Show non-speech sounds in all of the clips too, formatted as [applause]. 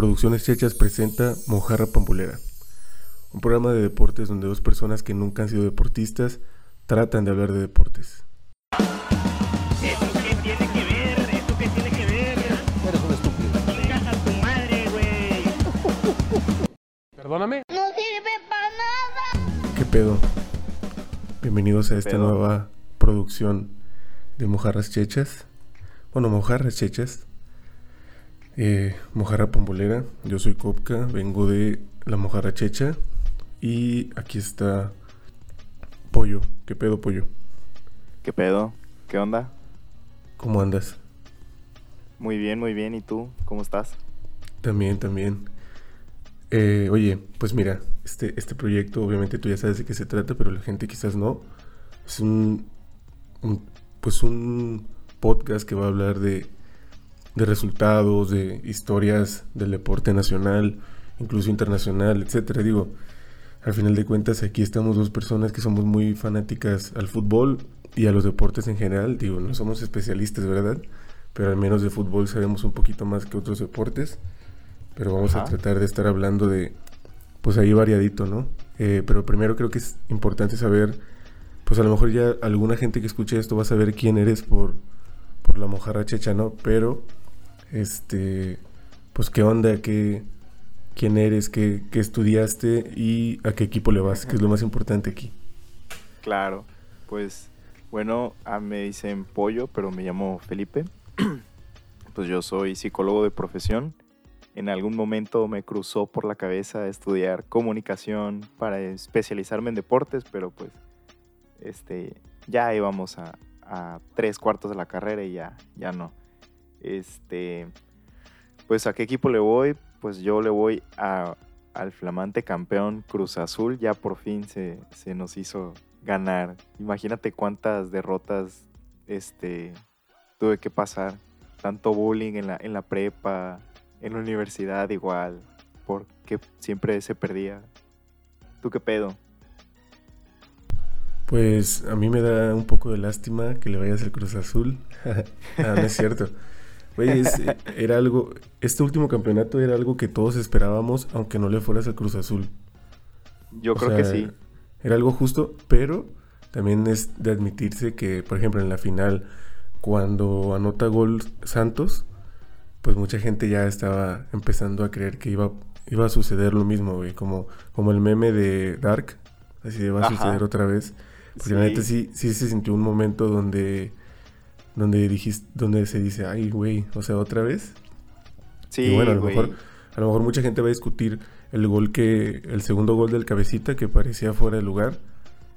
Producciones Chechas presenta Mojarra Pambulera, un programa de deportes donde dos personas que nunca han sido deportistas tratan de hablar de deportes. ¿Eso qué tiene que ver? ¿Eso qué tiene que ver? Eres un estúpido. A tu madre, güey. Perdóname. No sirve para nada. ¿Qué pedo? Bienvenidos a esta pedo? nueva producción de Mojarras Chechas. Bueno, Mojarras Chechas. Eh, Mojarra Pambolera. Yo soy Kopka, vengo de la Mojarra Checha. Y aquí está Pollo. ¿Qué pedo, Pollo? ¿Qué pedo? ¿Qué onda? ¿Cómo andas? Muy bien, muy bien. ¿Y tú? ¿Cómo estás? También, también. Eh, oye, pues mira, este, este proyecto, obviamente tú ya sabes de qué se trata, pero la gente quizás no. Es un, un- pues un podcast que va a hablar de, de resultados, de historias del deporte nacional, incluso internacional, etcétera. Digo, al final de cuentas aquí estamos dos personas que somos muy fanáticas al fútbol y a los deportes en general. Digo, no somos especialistas, ¿verdad? Pero al menos de fútbol sabemos un poquito más que otros deportes. Pero vamos a tratar de estar hablando de, pues ahí variadito, ¿no? Eh, pero primero creo que es importante saber, pues a lo mejor ya alguna gente que escuche esto va a saber quién eres por, por la mojarra checha, ¿no? Pero, este, pues qué onda, qué, quién eres, qué, qué estudiaste y a qué equipo le vas, que es lo más importante aquí. Claro. Pues, bueno, ah, me dicen Pollo, pero me llamo Felipe. [clears throat] pues yo soy psicólogo de profesión. En algún momento me cruzó por la cabeza estudiar comunicación para especializarme en deportes, pero pues, este, ya íbamos a, a tres cuartos de la carrera y ya, ya no. Este, pues a qué equipo le voy? Pues yo le voy a, al flamante campeón Cruz Azul. Ya por fin se, se nos hizo ganar. Imagínate cuántas derrotas este, tuve que pasar. Tanto bullying en la, en la prepa, en la universidad igual, porque siempre se perdía. ¿Tú qué pedo? Pues a mí me da un poco de lástima que le vayas al Cruz Azul. [laughs] ah, no es cierto. Güey, es- era algo, este último campeonato era algo que todos esperábamos, aunque no le fueras al Cruz Azul. Yo O creo que sí. Era algo justo, pero también es de admitirse que, por ejemplo, en la final, cuando anota gol Santos, pues mucha gente ya estaba empezando a creer que iba, iba a suceder lo mismo, güey, como, como el meme de Dark, así de va a Ajá. suceder otra vez. Porque la neta sí, sí se sintió un momento donde, donde dijiste, donde se dice, ay, güey, o sea, otra vez. Sí, y bueno, a lo güey. mejor, a lo mejor mucha gente va a discutir el gol que, el segundo gol del cabecita que parecía fuera de lugar.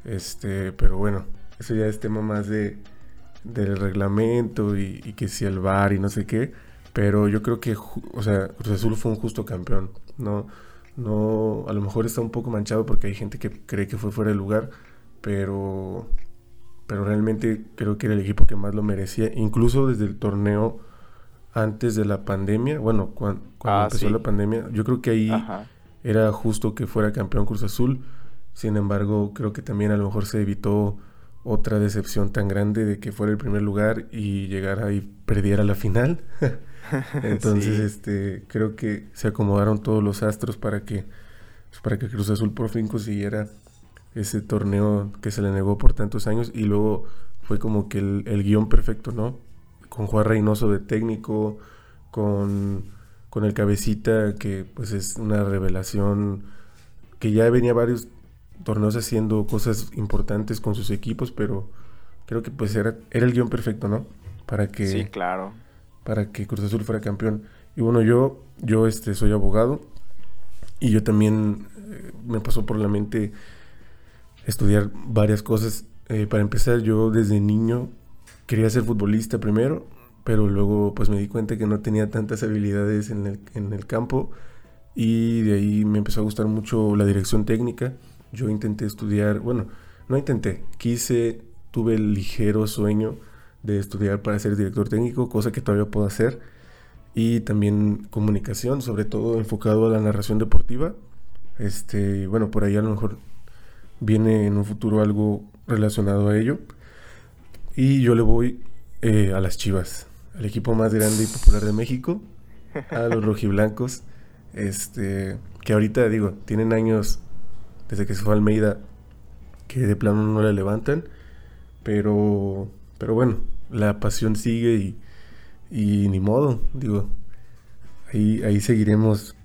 Este, pero bueno, eso ya es tema más de del reglamento y, y que si el VAR y no sé qué. Pero yo creo que, o sea, Cruz Azul fue un justo campeón. No, no, a lo mejor está un poco manchado porque hay gente que cree que fue fuera de lugar, pero, pero realmente creo que era el equipo que más lo merecía, incluso desde el torneo antes de la pandemia, bueno, cuan- cuando, Ah, empezó sí. la pandemia, yo creo que ahí Ajá. era justo que fuera campeón Cruz Azul. Sin embargo, creo que también a lo mejor se evitó otra decepción tan grande de que fuera el primer lugar y llegara y perdiera la final. [laughs] Entonces, Sí. este, creo que se acomodaron todos los astros para que, pues, para que Cruz Azul por fin consiguiera ese torneo que se le negó por tantos años y luego fue como que el, el guion perfecto, ¿no? Con Juan Reynoso de técnico, con, con el cabecita que pues es una revelación que ya venía varios torneos haciendo cosas importantes con sus equipos, pero creo que pues era, era el guion perfecto, ¿no? Para que Sí, claro. para que Cruz Azul fuera campeón. Y bueno, yo, yo este, soy abogado y yo también eh, me pasó por la mente estudiar varias cosas. Eh, para empezar, yo desde niño quería ser futbolista primero, pero luego pues me di cuenta que no tenía tantas habilidades en el, en el campo y de ahí me empezó a gustar mucho la dirección técnica. Yo intenté estudiar, bueno, no intenté, quise, tuve el ligero sueño de estudiar para ser director técnico, cosa que todavía puedo hacer. Y también comunicación, sobre todo enfocado a la narración deportiva. Este, bueno, por ahí a lo mejor viene en un futuro algo relacionado a ello. Y yo le voy eh, a las Chivas, al equipo más grande y popular de México, a los [laughs] rojiblancos. Este, que ahorita digo, tienen años desde que se fue Almeida que de plano no la levantan, pero pero bueno, la pasión sigue y, y ni modo, digo, ahí, ahí seguiremos.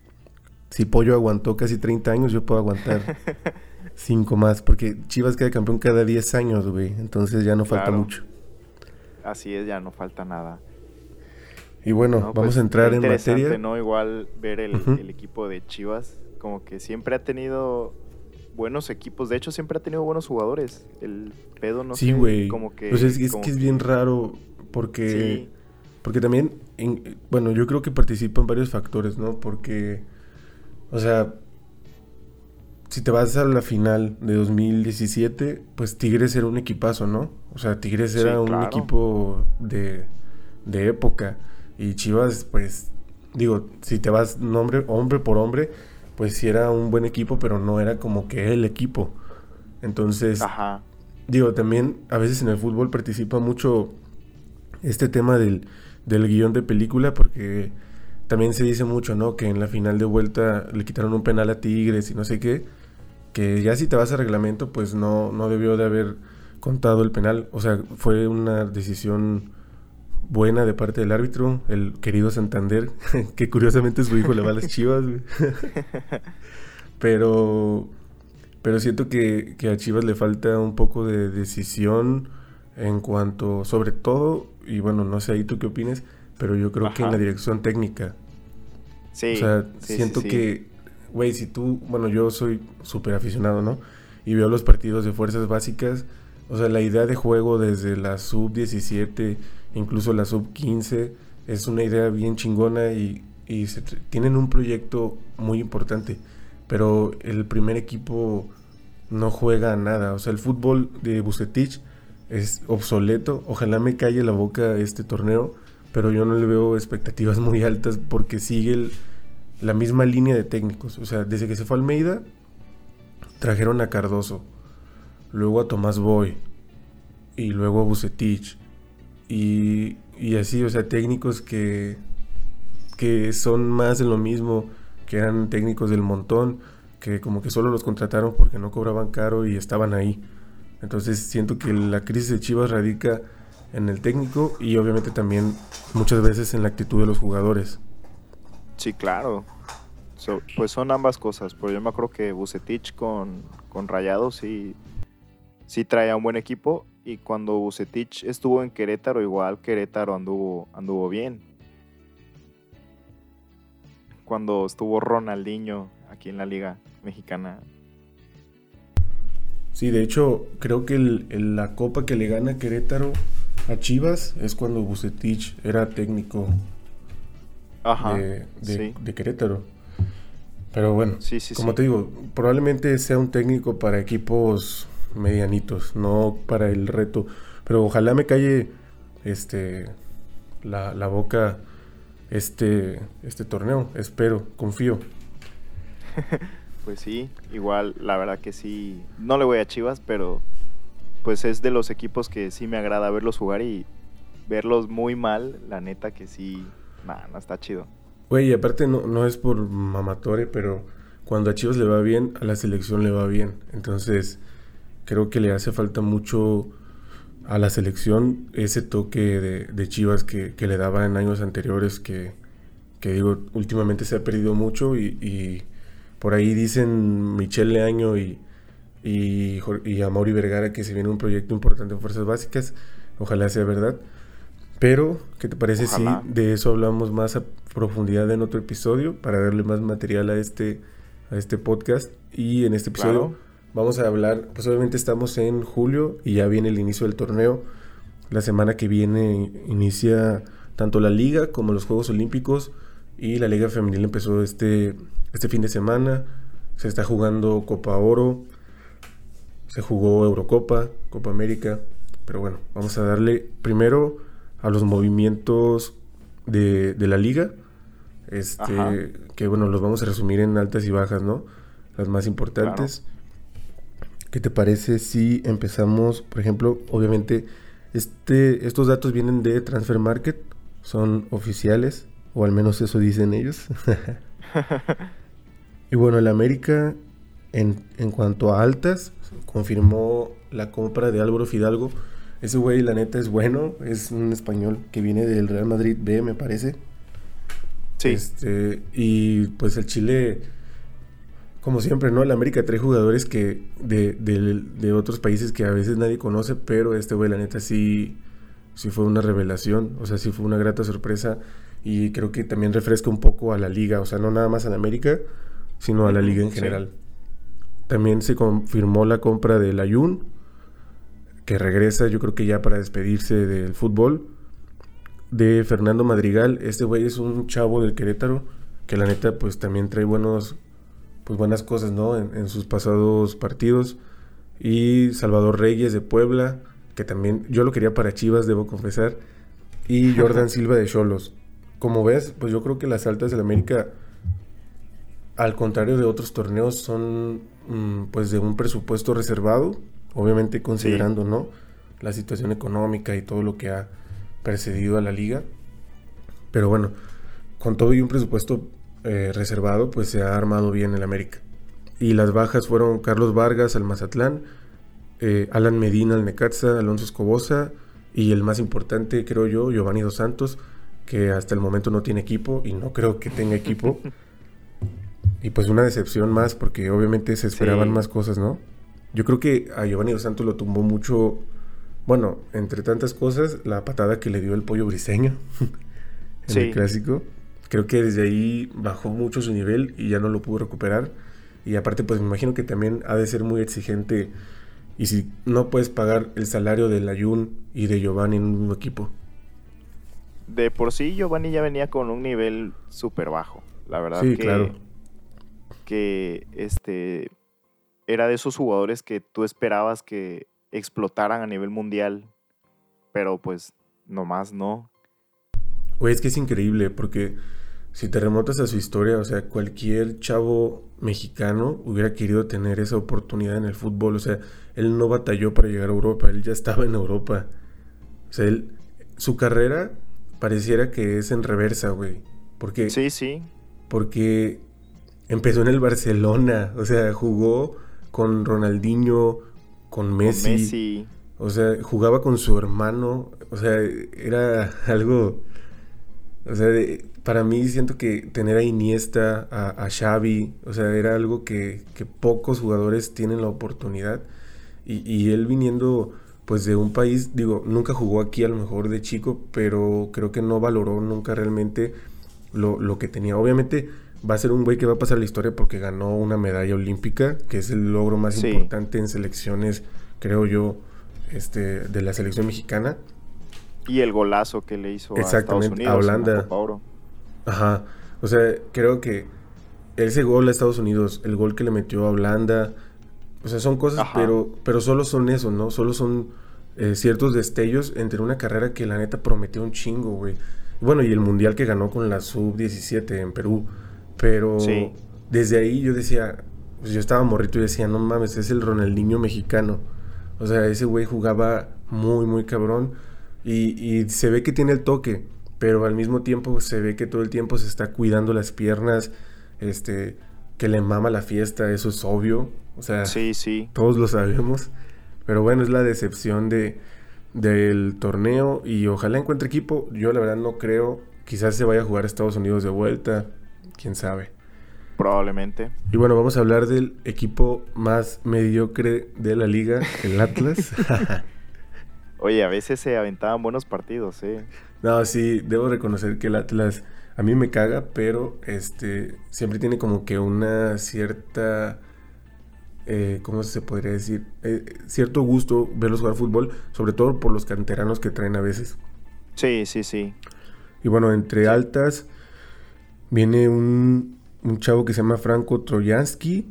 Si Pollo aguantó casi 30 años, yo puedo aguantar [laughs] 5 más, porque Chivas queda campeón cada 10 años, güey, entonces ya no falta mucho. Así es, ya no falta nada. Y bueno, No, vamos pues, a entrar en materia. ¿no? Igual ver el, equipo de Chivas, como que siempre ha tenido buenos equipos. De hecho, siempre ha tenido buenos jugadores. El pedo, no sí, güey. como que... Pues es, es que es bien raro porque Sí, porque también en- bueno, yo creo que participan varios factores, ¿no? Porque o sea, si te vas a la final de 2017, pues Tigres era un equipazo, ¿no? O sea, Tigres Sí, era un equipo de, de época. Y Chivas, pues, digo, si te vas nombre, hombre por hombre, pues sí era un buen equipo, pero no era como que el equipo. Entonces, Ajá. digo, también a veces en el fútbol participa mucho este tema del, del guion de película, porque también se dice mucho, ¿no? Que en la final de vuelta le quitaron un penal a Tigres y no sé qué. Que ya si te vas a reglamento, pues no, no debió de haber contado el penal. O sea, fue una decisión buena de parte del árbitro, el querido Santander, [laughs] que curiosamente su hijo le va a las chivas, [laughs] pero, pero siento que, que a Chivas le falta un poco de decisión en cuanto, sobre todo, y bueno, no sé ahí tú qué opines, pero yo creo que en la dirección técnica. Sí. O sea, sí, sí, siento sí. que, güey, si tú, bueno, yo soy súper aficionado, ¿no? Y veo los partidos de fuerzas básicas, o sea, la idea de juego desde la sub 17, incluso la sub 15, es una idea bien chingona y, se tienen un proyecto muy importante, pero el primer equipo no juega nada, o sea, el fútbol de Bucetich es obsoleto, ojalá me calle la boca este torneo, pero yo no le veo expectativas muy altas porque sigue el- la misma línea de técnicos. O sea, desde que se fue Almeida, trajeron a Cardoso, luego a Tomás Boy, y luego a Bucetich, y, y así, o sea, técnicos que, que son más de lo mismo, que eran técnicos del montón, que como que solo los contrataron porque no cobraban caro y estaban ahí. Entonces siento que la crisis de Chivas radica en el técnico y obviamente también muchas veces en la actitud de los jugadores. Sí, claro. Pues son ambas cosas. Pero yo me acuerdo que Bucetich con, con Rayados sí, sí traía un buen equipo. Y cuando Bucetich estuvo en Querétaro, igual Querétaro anduvo, anduvo bien. Cuando estuvo Ronaldinho aquí en la Liga Mexicana. Sí, de hecho, creo que la copa que le gana Querétaro a Chivas es cuando Bucetich era técnico Ajá. de, de- sí. de Querétaro. Pero bueno, Sí, sí, como te digo, probablemente sea un técnico para equipos medianitos, no para el reto. Pero ojalá me calle este la, la boca este, este torneo. Espero, confío. [laughs] Pues sí, igual la verdad que sí. No le voy a Chivas, pero pues es de los equipos que sí me agrada verlos jugar y verlos muy mal, la neta que sí, nada, no está chido. Güey, y aparte no, no es por mamatore, pero cuando a Chivas le va bien, a la selección le va bien. Entonces, creo que le hace falta mucho a la selección ese toque de, de Chivas que, que le daba en años anteriores, que, que digo, últimamente se ha perdido mucho y, y por ahí dicen Michelle Leaño y, y, y a Mauri Vergara que se viene un proyecto importante en Fuerzas Básicas. Ojalá sea verdad. Pero, ¿qué te parece Ojalá. si de eso hablamos más a profundidad en otro episodio para darle más material a este, a este podcast? Y en este episodio Claro. vamos a hablar, pues obviamente estamos en julio y ya viene el inicio del torneo. La semana que viene inicia tanto la liga como los Juegos Olímpicos y la liga femenil empezó este, este fin de semana. Se está jugando Copa Oro, se jugó Eurocopa, Copa América. Pero bueno, vamos a darle primero a los movimientos de, de la liga. Ajá. Este, que bueno, los vamos a resumir en altas y bajas, ¿no? Las más importantes. ¿Qué te parece si empezamos, por ejemplo, obviamente, este, estos datos vienen de Transfer Market, son oficiales, o al menos eso dicen ellos. [laughs] Y bueno, el América, en, en cuanto a altas, confirmó la compra de Álvaro Fidalgo. Ese güey, la neta, es bueno. Es un español que viene del Real Madrid B, me parece. Sí, Este, y pues el Chile, como siempre, ¿no? El América trae jugadores que de, de- de otros países que a veces nadie conoce, pero este güey, la neta, sí, sí fue una revelación. O sea, sí fue una grata sorpresa. Y creo que también refresca un poco a la liga. O sea, no nada más a la América, sino a la liga en Sí. general. También se confirmó la compra del Ayun, que regresa, yo creo que ya para despedirse del fútbol de Fernando Madrigal. Este güey es un chavo del Querétaro que la neta pues también trae buenos pues buenas cosas, ¿no? En, en sus pasados partidos. Y Salvador Reyes de Puebla, que también yo lo quería para Chivas, debo confesar. Y [laughs] Jordan Silva de Cholos. Como ves, pues yo creo que las altas del América, al contrario de otros torneos, son mm, pues de un presupuesto reservado, obviamente considerando, ¿no? La situación económica y todo lo que ha precedido a la liga. Pero bueno, con todo y un presupuesto eh, reservado, pues se ha armado bien el América. Y las bajas fueron Carlos Vargas al Mazatlán, eh, Alan Medina al Necaxa, Alonso Escobosa y el más importante, creo yo, Giovanni Dos Santos, que hasta el momento no tiene equipo y no creo que tenga equipo. [laughs] y pues una decepción más porque obviamente se esperaban Sí. más cosas, ¿no? Yo creo que a Giovanni Dos Santos lo tumbó mucho, bueno, entre tantas cosas, la patada que le dio el pollo briseño [laughs] en Sí. el clásico. Creo que desde ahí bajó mucho su nivel y ya no lo pudo recuperar. Y aparte, pues me imagino que también ha de ser muy exigente. Y si no puedes pagar el salario del Ayun y de Giovanni en un mismo equipo. de por sí Giovanni ya venía con un nivel súper bajo. La verdad Sí, que, claro. que este era de esos jugadores que tú esperabas que explotaran a nivel mundial, pero pues nomás no. Güey, es que es increíble porque si te remontas a su historia, o sea, cualquier chavo mexicano hubiera querido tener esa oportunidad en el fútbol. O sea, él no batalló para llegar a Europa, él ya estaba en Europa. O sea, él, su carrera pareciera que es en reversa, güey. Porque, Sí, sí. porque empezó en el Barcelona, o sea, jugó con Ronaldinho, con con Messi. Messi. O sea, jugaba con su hermano. O sea, era [laughs] algo. O sea, de- para mí siento que tener a Iniesta, a, a Xavi, o sea, era algo que, que pocos jugadores tienen la oportunidad. Y, y él viniendo, pues, de un país, digo, nunca jugó aquí a lo mejor de chico, pero creo que no valoró nunca realmente lo, lo que tenía. Obviamente va a ser un güey que va a pasar la historia porque ganó una medalla olímpica, que es el logro más Sí. importante en selecciones, creo yo, este, de la selección mexicana. Y el golazo que le hizo a Estados Exactamente, Unidos a en la Holanda. Copa Oro. Ajá. O sea, creo que ese gol a Estados Unidos, el gol que le metió a Holanda, o sea, son cosas, Ajá. pero, pero solo son eso, ¿no? Solo son eh, ciertos destellos entre una carrera que la neta prometió un chingo, güey. Bueno, y el mundial que ganó con la sub-17 en Perú. Pero Sí. desde ahí yo decía, pues yo estaba morrito y decía, no mames, es el Ronaldinho mexicano. O sea, ese güey jugaba muy, muy cabrón. Y, y se ve que tiene el toque, pero al mismo tiempo se ve que todo el tiempo se está cuidando las piernas, este, que le mama la fiesta, eso es obvio. O sea, Sí, sí. todos lo sabemos. Pero bueno, es la decepción de, del torneo y ojalá encuentre equipo. Yo la verdad no creo. Quizás se vaya a jugar a Estados Unidos de vuelta. Quién sabe. Probablemente. Y bueno, vamos a hablar del equipo más mediocre de la liga, el Atlas. [laughs] Oye, a veces se aventaban buenos partidos, ¿eh? no, sí, debo reconocer que el Atlas a mí me caga, pero este siempre tiene como que una cierta eh, ¿cómo se podría decir? Eh, cierto gusto verlos jugar fútbol, sobre todo por los canteranos que traen a veces. Sí, sí, sí. Y bueno, entre altas viene un, un chavo que se llama Franco Troyansky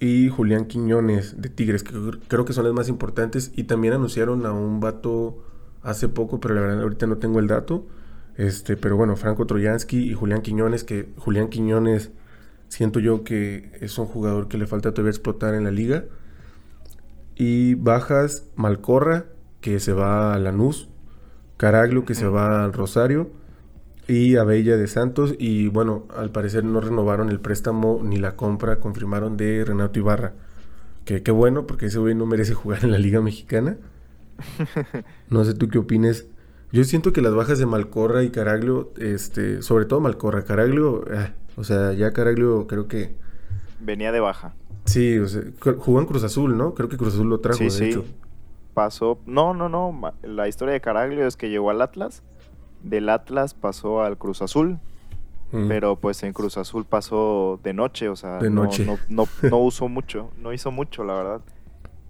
y Julián Quiñones de Tigres, que cr- creo que son las más importantes. Y también anunciaron a un vato hace poco, pero la verdad ahorita no tengo el dato. Este, pero bueno, Franco Troyansky y Julián Quiñones, que Julián Quiñones siento yo que es un jugador que le falta todavía explotar en la liga. Y bajas Malcorra, que se va a Lanús. Caraglio, que se va al Rosario. Y Abella de Santos. Y bueno, al parecer no renovaron el préstamo ni la compra, confirmaron de Renato Ibarra. Que qué bueno, porque ese güey no merece jugar en la Liga Mexicana. [laughs] No sé tú qué opines. Yo siento que las bajas de Malcorra y Caraglio, este, sobre todo Malcorra, Caraglio, ah, o sea, ya Caraglio creo que Venía de baja. sí, o sea, jugó en Cruz Azul, ¿no? Creo que Cruz Azul lo trajo, Sí, de sí. hecho. Pasó. No, no, no. La historia de Caraglio es que llegó al Atlas. Del Atlas pasó al Cruz Azul. Mm. Pero pues en Cruz Azul pasó de noche, o sea, De no, noche. no, no, no usó mucho, no hizo mucho, la verdad.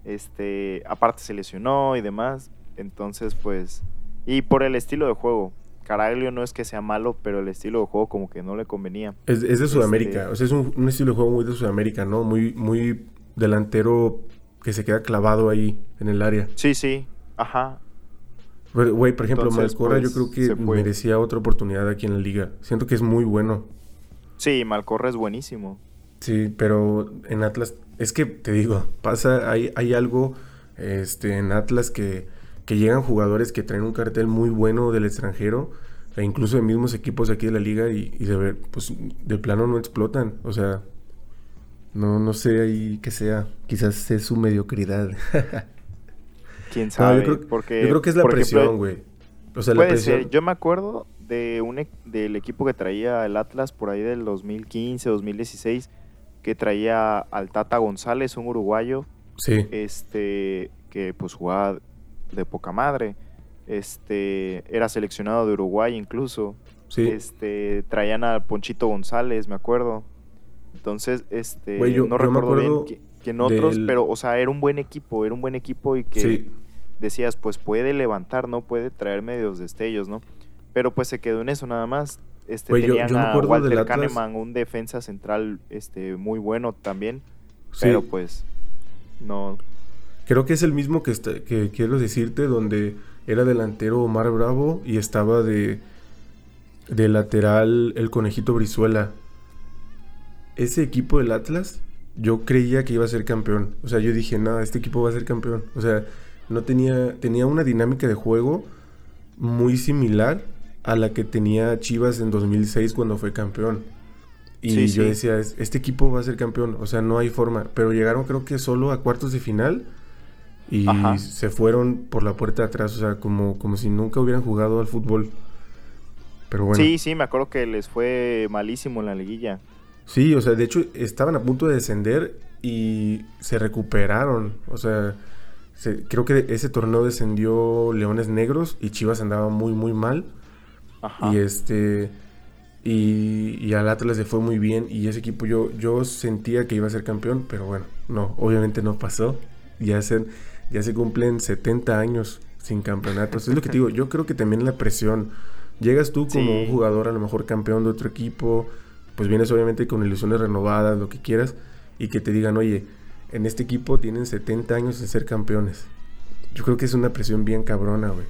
Este, aparte se lesionó y demás, entonces pues, y por el estilo de juego, Caraglio no es que sea malo, pero el estilo de juego como que no le convenía. Es, es de Sudamérica, Este- o sea, es un, un estilo de juego muy de Sudamérica, ¿no? Muy, muy delantero que se queda clavado ahí en el área. Sí, sí, ajá, Pero, Güey, por ejemplo, Entonces, Malcorra yo pues, creo que merecía otra oportunidad aquí en la liga. Siento que es muy bueno. sí, Malcorra es buenísimo. Sí, pero en Atlas, es que te digo, pasa, hay, hay algo este, en Atlas que, que llegan jugadores que traen un cartel muy bueno del extranjero, e incluso de mismos equipos aquí de la liga, y, y de ver, pues de plano no explotan. O sea, no, no sé ahí qué sea. Quizás es su mediocridad. [laughs] Quién No, sabe, yo, creo, porque yo creo que es la presión, güey. O sea, la Puede presión. ser. Yo me acuerdo de un e- del equipo que traía el Atlas por ahí del 2015, 2016, que traía al Tata González, un uruguayo, Sí, este, que pues jugaba de poca madre. Este, era seleccionado de Uruguay incluso. sí. Este, traían a Ponchito González, me acuerdo. Entonces, este, Güey, yo- no yo recuerdo bien quién otros, del- pero, o sea, era un buen equipo, era un buen equipo y que sí. Decías, pues puede levantar, ¿no? Puede traer medios destellos, ¿no? Pero pues se quedó en eso nada más. Este, yo- tenían yo me a Walter Kahneman, un defensa central este, muy bueno también, sí. pero pues no... Creo que es el mismo que, está- que quiero decirte, donde era delantero Omar Bravo y estaba de, de lateral el conejito Brizuela. Ese equipo del Atlas, yo creía que iba a ser campeón. O sea, yo dije, nada, este equipo va a ser campeón. O sea, no tenía, tenía una dinámica de juego muy similar a la que tenía Chivas en 2006 cuando fue campeón. Y Sí, yo sí. decía, "Es- este equipo va a ser campeón. O sea, no hay forma. Pero llegaron creo que solo a cuartos de final y Ajá. se fueron por la puerta de atrás. O sea, como, como si nunca hubieran jugado al fútbol. Pero bueno. Sí, sí, me acuerdo que les fue malísimo en la liguilla. Sí, o sea, de hecho estaban a punto de descender y se recuperaron. O sea, se- creo que ese torneo descendió Leones Negros y Chivas andaba muy, muy mal. Ajá. Y este. Y, y al Atlas le fue muy bien. Y ese equipo yo, yo sentía que iba a ser campeón, pero bueno, no, obviamente no pasó. Ya se, ya se cumplen 70 años sin campeonatos. Es lo que te digo, yo creo que también la presión. Llegas tú como Sí. un jugador, a lo mejor campeón de otro equipo, pues vienes obviamente con ilusiones renovadas, lo que quieras, y que te digan, oye, en este equipo tienen 70 años de ser campeones. Yo creo que es una presión bien cabrona, güey.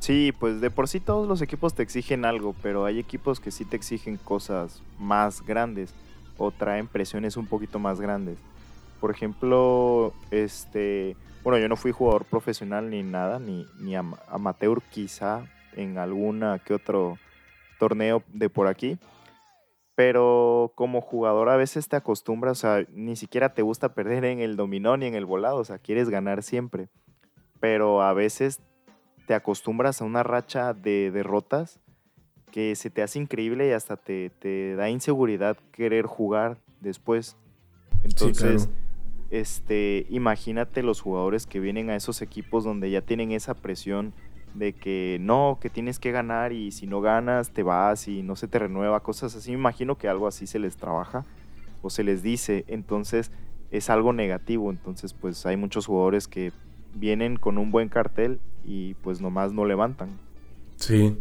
Sí, pues de por sí todos los equipos te exigen algo, pero hay equipos que sí te exigen cosas más grandes o traen presiones un poquito más grandes. Por ejemplo, este, bueno, yo no fui jugador profesional ni nada, ni, ni ama- amateur quizá en alguna que otro torneo de por aquí. Pero como jugador a veces te acostumbras, o sea, ni siquiera te gusta perder en el dominó ni en el volado, o sea, quieres ganar siempre. Pero a veces te acostumbras a una racha de derrotas que se te hace increíble y hasta te, te da inseguridad querer jugar después. Entonces, claro. este, imagínate los jugadores que vienen a esos equipos donde ya tienen esa presión de que no, que tienes que ganar y si no ganas te vas y no se te renueva, cosas así. Me imagino que algo así se les trabaja o se les dice, entonces es algo negativo. Entonces, pues hay muchos jugadores que vienen con un buen cartel y pues nomás no levantan. Sí,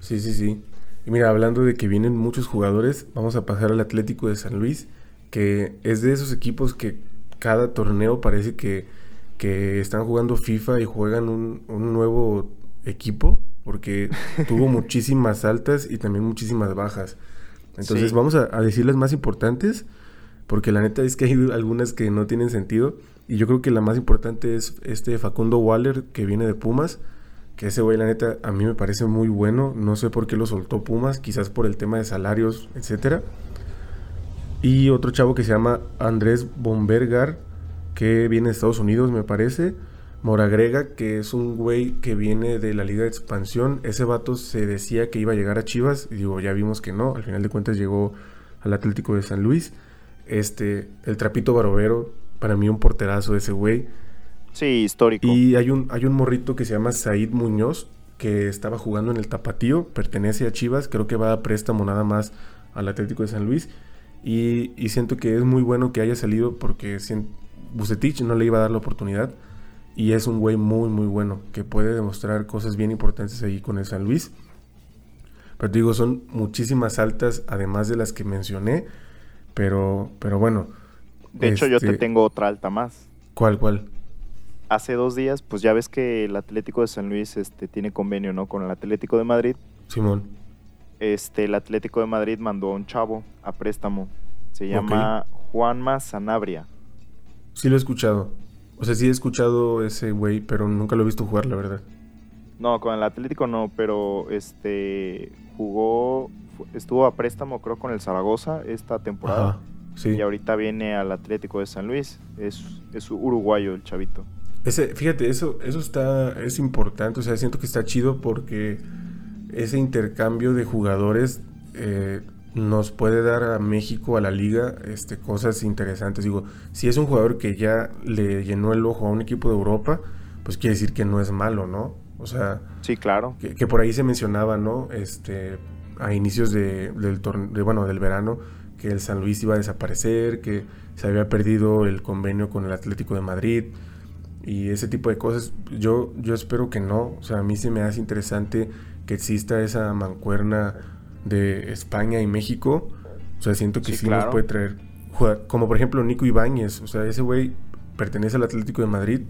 sí, sí, sí. Y mira, hablando de que vienen muchos jugadores, vamos a pasar al Atlético de San Luis, que es de esos equipos que cada torneo parece que, que están jugando FIFA y juegan un, un nuevo equipo, porque [laughs] tuvo muchísimas altas y también muchísimas bajas. Entonces Sí. vamos a, a decir las más importantes, porque la neta es que hay algunas que no tienen sentido. Y yo creo que la más importante es este Facundo Waller, que viene de Pumas, que ese güey, la neta, a mí me parece muy bueno. No sé por qué lo soltó Pumas, quizás por el tema de salarios, etcétera. Y otro chavo que se llama Andrés Bombergar, que viene de Estados Unidos, me parece. Moragrega, que es un güey que viene de la Liga de Expansión. Ese vato se decía que iba a llegar a Chivas. Y digo, ya vimos que no. Al final de cuentas llegó al Atlético de San Luis. Este, el Trapito Barovero, para mí un porterazo ese güey. Sí, histórico. Y hay un, hay un morrito que se llama Said Muñoz, que estaba jugando en el Tapatío, pertenece a Chivas, creo que va a préstamo nada más al Atlético de San Luis. Y, y siento que es muy bueno que haya salido porque Bucetich no le iba a dar la oportunidad. Y es un güey muy, muy bueno, que puede demostrar cosas bien importantes ahí con el San Luis. Pero te digo, son muchísimas altas, además de las que mencioné. Pero, pero bueno. de hecho, yo te este, tengo otra alta más. ¿Cuál, cuál? Hace dos días, pues ya ves que el Atlético de San Luis este, tiene convenio ¿no? con el Atlético de Madrid. Simón. Este, el Atlético de Madrid mandó a un chavo a préstamo. Se llama Juanma Sanabria. Sí lo he escuchado. O sea, sí he escuchado ese güey, pero nunca lo he visto jugar, la verdad. No, con el Atlético no, pero este jugó, estuvo a préstamo creo con el Zaragoza esta temporada. Ajá. Sí. Y ahorita viene al Atlético de San Luis. Es, es uruguayo el chavito. Ese, fíjate, eso, eso está, es importante. O sea, siento que está chido porque ese intercambio de jugadores eh, nos puede dar a México, a la liga, este, cosas interesantes. Digo, si es un jugador que ya le llenó el ojo a un equipo de Europa, pues quiere decir que no es malo, ¿no? O sea, Sí, claro. que, que por ahí se mencionaba, ¿no? Este, a inicios de, del de, bueno, del verano, que el San Luis iba a desaparecer, que se había perdido el convenio con el Atlético de Madrid y ese tipo de cosas. Yo, yo espero que no. O sea, a mí se me hace interesante que exista esa mancuerna de España y México. O sea, siento que Sí, sí, nos puede traer. Como por ejemplo Nico Ibáñez. O sea, ese güey pertenece al Atlético de Madrid,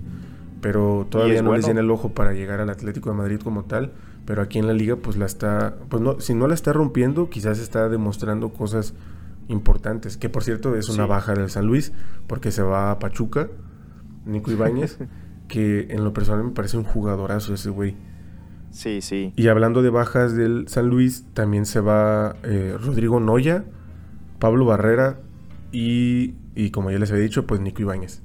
pero todavía no les bueno. llena el ojo para llegar al Atlético de Madrid como tal. Pero aquí en la liga, pues la está. Pues no, si no la está rompiendo, quizás está demostrando cosas importantes. Que por cierto es una Sí. baja del San Luis, porque se va a Pachuca, Nico Ibáñez, [laughs] que en lo personal me parece un jugadorazo ese güey. Sí, sí. Y hablando de bajas del San Luis, también se va eh, Rodrigo Noya, Pablo Barrera y, y como ya les había dicho, pues Nico Ibáñez.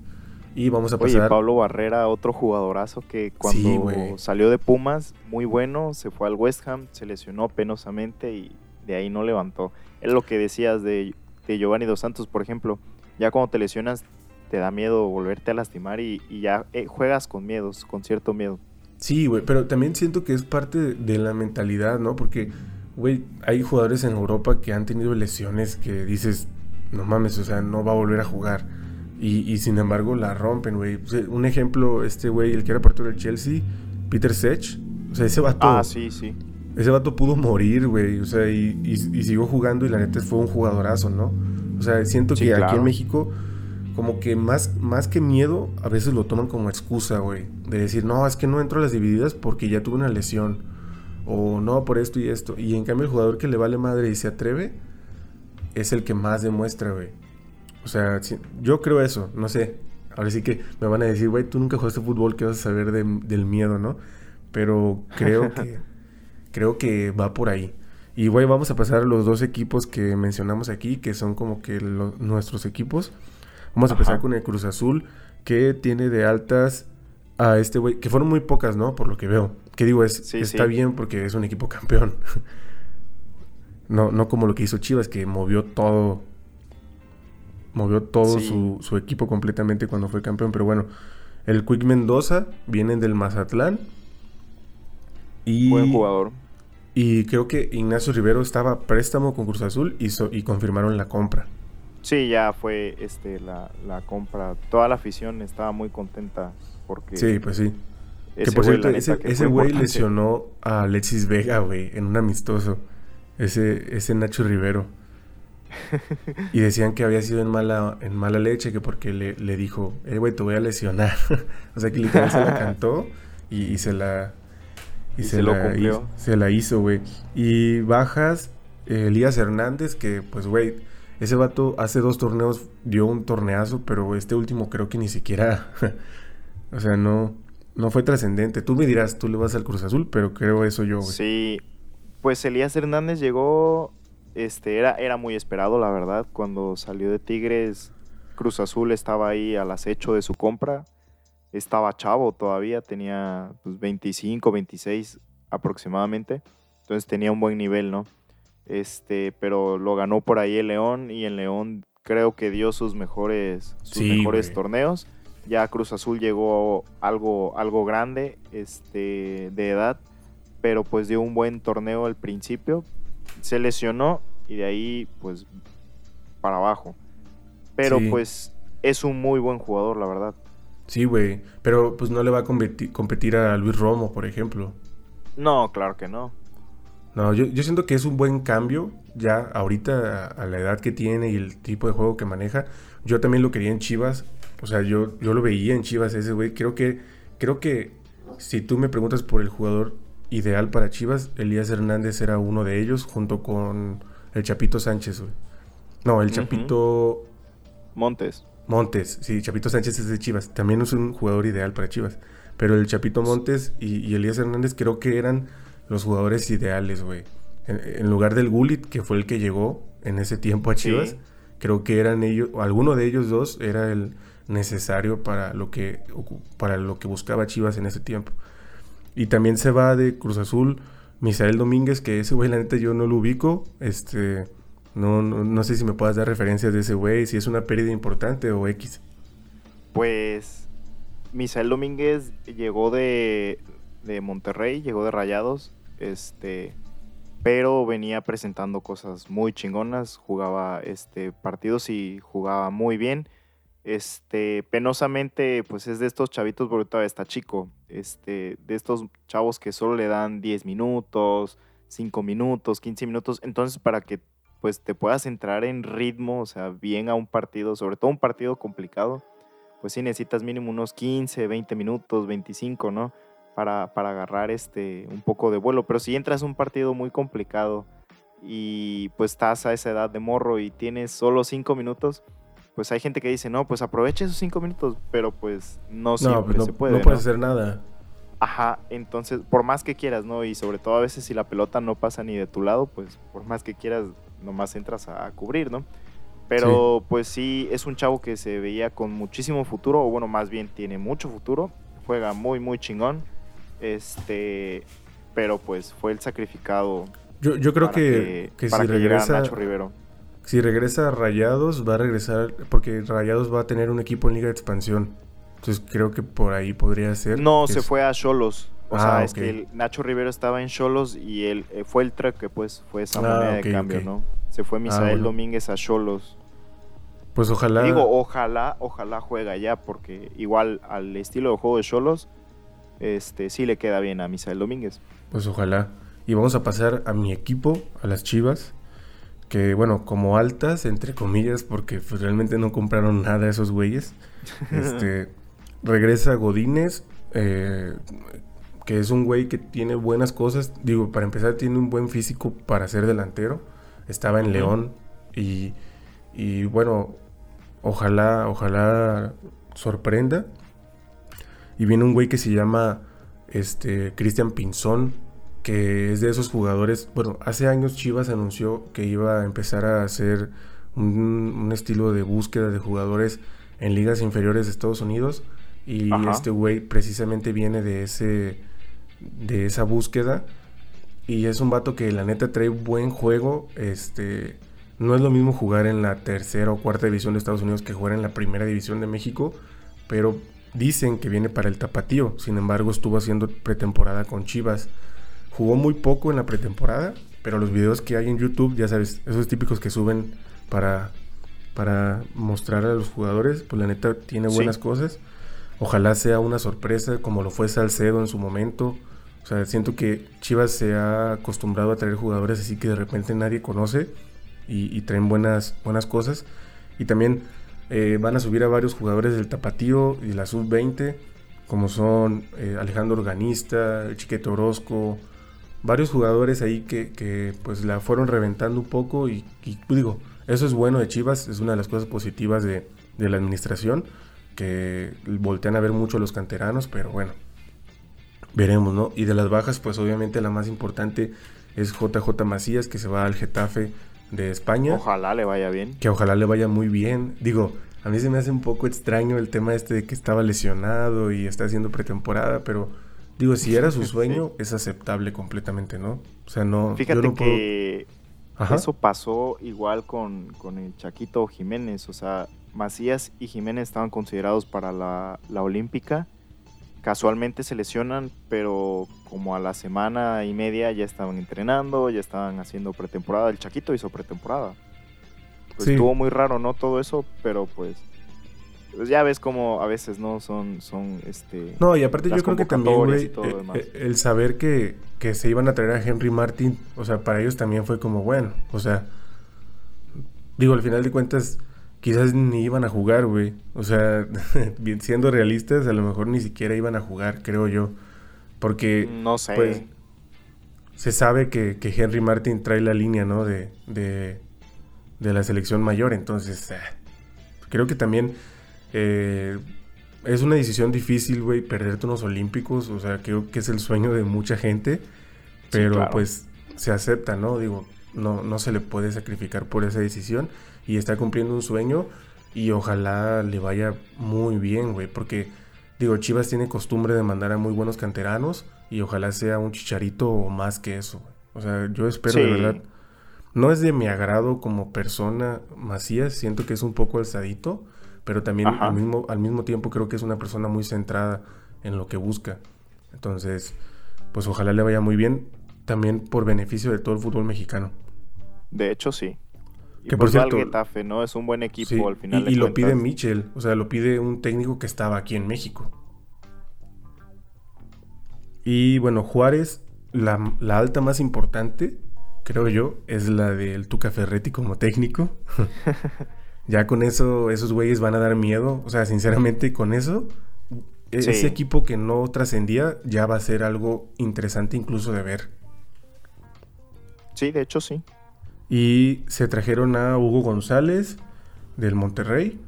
Y vamos a Oye, pasar. Pablo Barrera, otro jugadorazo que cuando salió de Pumas, muy bueno, se fue al West Ham, se lesionó penosamente y de ahí no levantó. Es lo que decías de, de Giovanni Dos Santos, por ejemplo. Ya cuando te lesionas, te da miedo volverte a lastimar y, y ya eh, juegas con miedos, con cierto miedo. Sí, güey, pero también siento que es parte de, de la mentalidad, ¿no? Porque, güey, hay jugadores en Europa que han tenido lesiones que dices, no mames, o sea, no va a volver a jugar. Y, y sin embargo la rompen, güey. Un ejemplo, este güey, el que era portero del Chelsea, Peter Sech. O sea, ese vato, Ah, sí, sí. ese vato pudo morir, güey. O sea, y, y- y siguió jugando y la neta fue un jugadorazo, ¿no? O sea, siento Sí, que aquí en México, como que más, más que miedo, a veces lo toman como excusa, güey. De decir, no, es que no entro a las divididas porque ya tuve una lesión. O no, por esto y esto. Y en cambio el jugador que le vale madre y se atreve, es el que más demuestra, güey. O sea, si- yo creo eso, no sé. Ahora sí que me van a decir, güey, tú nunca jugaste fútbol, ¿qué vas a saber de- del miedo, no? Pero creo [laughs] que, creo que va por ahí. Y, güey, vamos a pasar a los dos equipos que mencionamos aquí, que son como que lo- nuestros equipos. Vamos a empezar con el Cruz Azul, que tiene de altas a este güey, que fueron muy pocas, ¿no? Por lo que veo. Que digo, es, Sí, está sí. bien porque es un equipo campeón. [laughs] no, no como lo que hizo Chivas, que movió todo. Movió todo Sí. su, su equipo completamente cuando fue campeón. Pero bueno, el Quick Mendoza viene del Mazatlán. Y, Buen jugador. y creo que Ignacio Rivero estaba préstamo con Cruz Azul y, so- y confirmaron la compra. Sí, ya fue este la, la compra. Toda la afición estaba muy contenta porque Sí, pues sí. Que por cierto, ese, que ese güey importante. lesionó a Alexis Vega, güey, en un amistoso. Ese, ese Nacho Rivero. [laughs] Y decían que había sido en mala, en mala leche, que porque le, le dijo, eh, güey, te voy a lesionar. [laughs] o sea que literal se la cantó y, y se la. Y se lo la cumplió. se la hizo, güey. Y bajas, eh, Elías Hernández, que pues, güey, ese vato hace dos torneos dio un torneazo, pero este último creo que ni siquiera. [laughs] o sea, no. no fue trascendente. Tú me dirás, tú le vas al Cruz Azul, pero creo eso yo. Sí, pues Elías Hernández llegó, este, era, era muy esperado, la verdad, cuando salió de Tigres, Cruz Azul estaba ahí al acecho de su compra, estaba chavo todavía, tenía pues, 25, 26 aproximadamente, entonces tenía un buen nivel, ¿no? Este, pero lo ganó por ahí el León y el León creo que dio sus mejores, sus Sí, mejores torneos. Ya Cruz Azul llegó algo, algo grande este, de edad, pero pues dio un buen torneo al principio. Se lesionó y de ahí pues para abajo. Pero Sí. pues es un muy buen jugador, la verdad. Sí, güey. Pero pues no le va a competi- competir a Luis Romo, por ejemplo. No, claro que no. No, yo, yo siento que es un buen cambio ya ahorita a, a la edad que tiene y el tipo de juego que maneja. Yo también lo quería en Chivas. O sea, yo, yo lo veía en Chivas ese güey. Creo que, creo que si tú me preguntas por el jugador ideal para Chivas, Elías Hernández era uno de ellos junto con el Chapito Sánchez, güey. No, el. Chapito Montes. Montes. Sí, Chapito Sánchez es de Chivas. También es un jugador ideal para Chivas. Pero el Chapito Montes y, y Elías Hernández creo que eran los jugadores ideales, güey. En, en lugar del Gullit, que fue el que llegó en ese tiempo a Sí. Chivas, creo que eran ellos, o alguno de ellos dos era el necesario para lo que para lo que buscaba Chivas en ese tiempo. Y también se va de Cruz Azul Misael Domínguez, que ese güey la neta yo no lo ubico, este no, no, no sé si me puedas dar referencias de ese güey, si es una pérdida importante o X. Pues Misael Domínguez llegó de, de Monterrey, llegó de Rayados, este, pero venía presentando cosas muy chingonas, jugaba este, partidos y jugaba muy bien. Este, penosamente, pues es de estos chavitos, porque todavía está chico, este, de estos chavos que solo le dan 10 minutos, 5 minutos, 15 minutos, entonces para que pues te puedas entrar en ritmo, o sea, bien a un partido, sobre todo un partido complicado, pues sí necesitas mínimo unos 15, 20 minutos, 25, ¿no? Para, para agarrar este, un poco de vuelo. Pero si entras a un partido muy complicado y pues estás a esa edad de morro y tienes solo 5 minutos, pues hay gente que dice, no, pues aprovecha esos 5 minutos, pero pues no, No, siempre pues no, se puede. no ¿no? puedes hacer nada. Ajá, entonces, por más que quieras, ¿no? Y sobre todo a veces si la pelota no pasa ni de tu lado, pues por más que quieras, nomás entras a, a cubrir, ¿no? Pero pues sí, es un chavo que se veía con muchísimo futuro, o bueno, más bien tiene mucho futuro, juega muy, muy chingón, este, pero pues fue el sacrificado Yo, yo creo que, que para si que regresa Nacho Rivero. si regresa a Rayados va a regresar porque Rayados va a tener un equipo en Liga de Expansión. Entonces creo que por ahí podría ser. No, se es- fue a Cholos. O Ah, sea, es que el Nacho Rivero estaba en Cholos y él eh, fue el track que pues fue esa Ah, moneda de cambio. ¿no? Se fue Misael bueno. Domínguez a Cholos. Pues ojalá. Digo, ojalá, ojalá juega ya, porque igual al estilo de juego de Cholos, este, sí le queda bien a Misael Domínguez. Pues ojalá. Y vamos a pasar a mi equipo, a las Chivas. Que bueno, como altas, entre comillas, porque pues, realmente no compraron nada esos güeyes. [laughs] Este, regresa Godínez, eh, que es un güey que tiene buenas cosas. Digo, para empezar, tiene un buen físico para ser delantero. Estaba en. León y, y bueno, ojalá, ojalá sorprenda. Y viene un güey que se llama este Cristian Pinzón, que es de esos jugadores. Bueno, hace años Chivas anunció que iba a empezar a hacer un, un estilo de búsqueda de jugadores en ligas inferiores de Estados Unidos. Y Ajá. este güey precisamente viene de ese de esa búsqueda. Y es un vato que la neta trae buen juego. Este. No es lo mismo jugar en la tercera o cuarta división de Estados Unidos que jugar en la primera división de México. Pero dicen que viene para el tapatío. Sin embargo, estuvo haciendo pretemporada con Chivas. Jugó muy poco en la pretemporada. Pero los videos que hay en YouTube, ya sabes, esos típicos que suben para, para mostrar a los jugadores, pues la neta tiene Sí. buenas cosas. Ojalá sea una sorpresa como lo fue Salcedo en su momento. O sea, siento que Chivas se ha acostumbrado a traer jugadores así que de repente nadie conoce y, y traen buenas, buenas cosas. Y también eh, van a subir a varios jugadores del Tapatío y la Sub-20, como son eh, Alejandro Organista, el Chiquete Orozco, varios jugadores ahí que, pues la fueron reventando un poco y, y, digo, eso es bueno de Chivas, es una de las cosas positivas de, de la administración, que voltean a ver mucho a los canteranos, pero bueno, veremos, ¿no? Y de las bajas, pues obviamente la más importante es JJ Macías, que se va al Getafe de España. Ojalá le vaya bien. Que ojalá le vaya muy bien. Digo, a mí se me hace un poco extraño el tema este de que estaba lesionado y está haciendo pretemporada, pero digo, si era su [laughs] sueño, es aceptable completamente, ¿no? O sea, no. Fíjate yo no puedo- que Ajá. eso pasó igual con, con el Chaquito Jiménez. O sea, Macías y Jiménez estaban considerados para la, la Olímpica. Casualmente se lesionan, pero como a la semana y media ya estaban entrenando, ya estaban haciendo pretemporada. El Chaquito hizo pretemporada. Pues Sí. estuvo muy raro, ¿no? Todo eso, pero pues, pues ya ves como a veces, ¿no? Son, son, este... No, y aparte yo creo que también, güey, eh, eh, el saber que, que se iban a traer a Henry Martin, o sea, para ellos también fue como, bueno, o sea, digo, al final de cuentas, quizás ni iban a jugar, güey. O sea, [laughs] siendo realistas, a lo mejor ni siquiera iban a jugar, creo yo. Porque, No sé. pues, se sabe que, que Henry Martin trae la línea, ¿no? De, de, de la selección mayor, entonces, ah, creo que también eh, es una decisión difícil, güey, perderte unos olímpicos, o sea, creo que es el sueño de mucha gente, pero claro. pues se acepta, ¿no? Digo, no, no se le puede sacrificar por esa decisión y está cumpliendo un sueño y ojalá le vaya muy bien, güey, porque digo, Chivas tiene costumbre de mandar a muy buenos canteranos y ojalá sea un chicharito o más que eso. O sea, yo espero de verdad. No es de mi agrado como persona Macías, siento que es un poco alzadito, pero también al mismo, al mismo tiempo creo que es una persona muy centrada en lo que busca. Entonces, pues ojalá le vaya muy bien, también por beneficio de todo el fútbol mexicano. De hecho, sí. Que, por cierto, Getafe, ¿no? Es un buen equipo Sí, al final. y, lo pide. Michel, o sea, lo pide un técnico que estaba aquí en México. Y bueno, Juárez, la, la alta más importante, creo yo, es la del Tuca Ferretti como técnico. [laughs] ya con eso, esos güeyes van a dar miedo. O sea, sinceramente, con eso, e- Sí. ese equipo que no trascendía ya va a ser algo interesante incluso de ver. Sí, de hecho, sí. Y se trajeron a Hugo González del Monterrey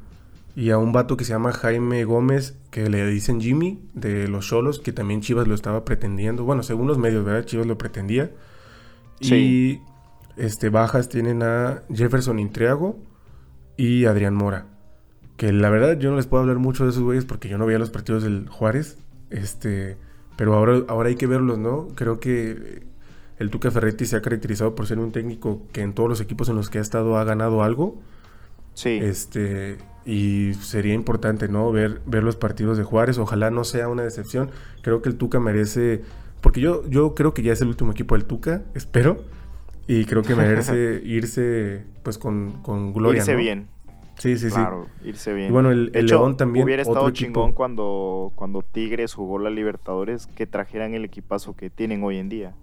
y a un vato que se llama Jaime Gómez, que le dicen Jimmy, de los Cholos, que también Chivas lo estaba pretendiendo. Bueno, según los medios, ¿verdad? Chivas lo pretendía. Sí. Y este, bajas tienen a Jefferson Intriago y Adrián Mora. Que la verdad yo no les puedo hablar mucho de esos güeyes porque yo no veía los partidos del Juárez. Este, pero ahora, ahora hay que verlos, ¿no? Creo que el Tuca Ferretti se ha caracterizado por ser un técnico que en todos los equipos en los que ha estado ha ganado algo. Sí. Este, y sería importante, ¿no? Ver, ver los partidos de Juárez. Ojalá no sea una decepción. Creo que el Tuca merece. Porque yo, yo creo que ya es el último equipo del Tuca, [laughs] espero. Y creo que merece [laughs] irse pues con, con gloria. irse ¿no? bien. Sí, sí, sí. claro, irse bien. Y bueno, el- De el hecho, León también, Hubiera otro estado equipo. chingón cuando, cuando Tigres jugó la Libertadores que trajeran el equipazo que tienen hoy en día.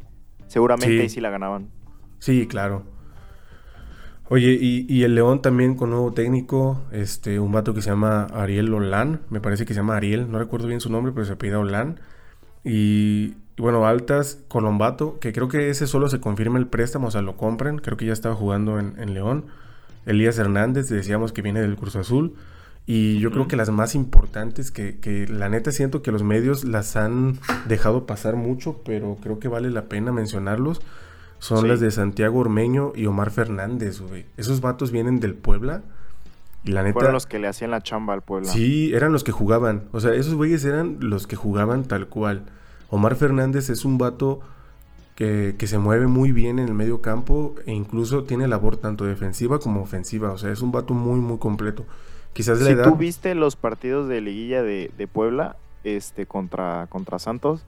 Seguramente Sí. ahí sí la ganaban. Sí, claro. Oye, y, y el León también con nuevo técnico, este, un vato que se llama Ariel Olán, me parece que se llama Ariel, no recuerdo bien su nombre, pero se apellida Olán. Y, y bueno, Altas, Colombato, que creo que ese solo se confirma el préstamo, o sea, lo compran, creo que ya estaba jugando en, en León. Elías Hernández, decíamos que viene del Cruz Azul. Y yo creo que las más importantes, que, que la neta siento que los medios las han dejado pasar mucho, pero creo que vale la pena mencionarlos, son Sí. las de Santiago Ormeño y Omar Fernández, güey. Esos vatos vienen del Puebla. Y la neta. Fueron los que le hacían la chamba al Puebla. Sí, eran los que jugaban. O sea, esos güeyes eran los que jugaban tal cual. Omar Fernández es un vato que, que se mueve muy bien en el medio campo e incluso tiene labor tanto defensiva como ofensiva. O sea, es un vato muy, muy completo. Quizás la Si edad. tú viste los partidos de liguilla de, de Puebla este, contra, contra Santos,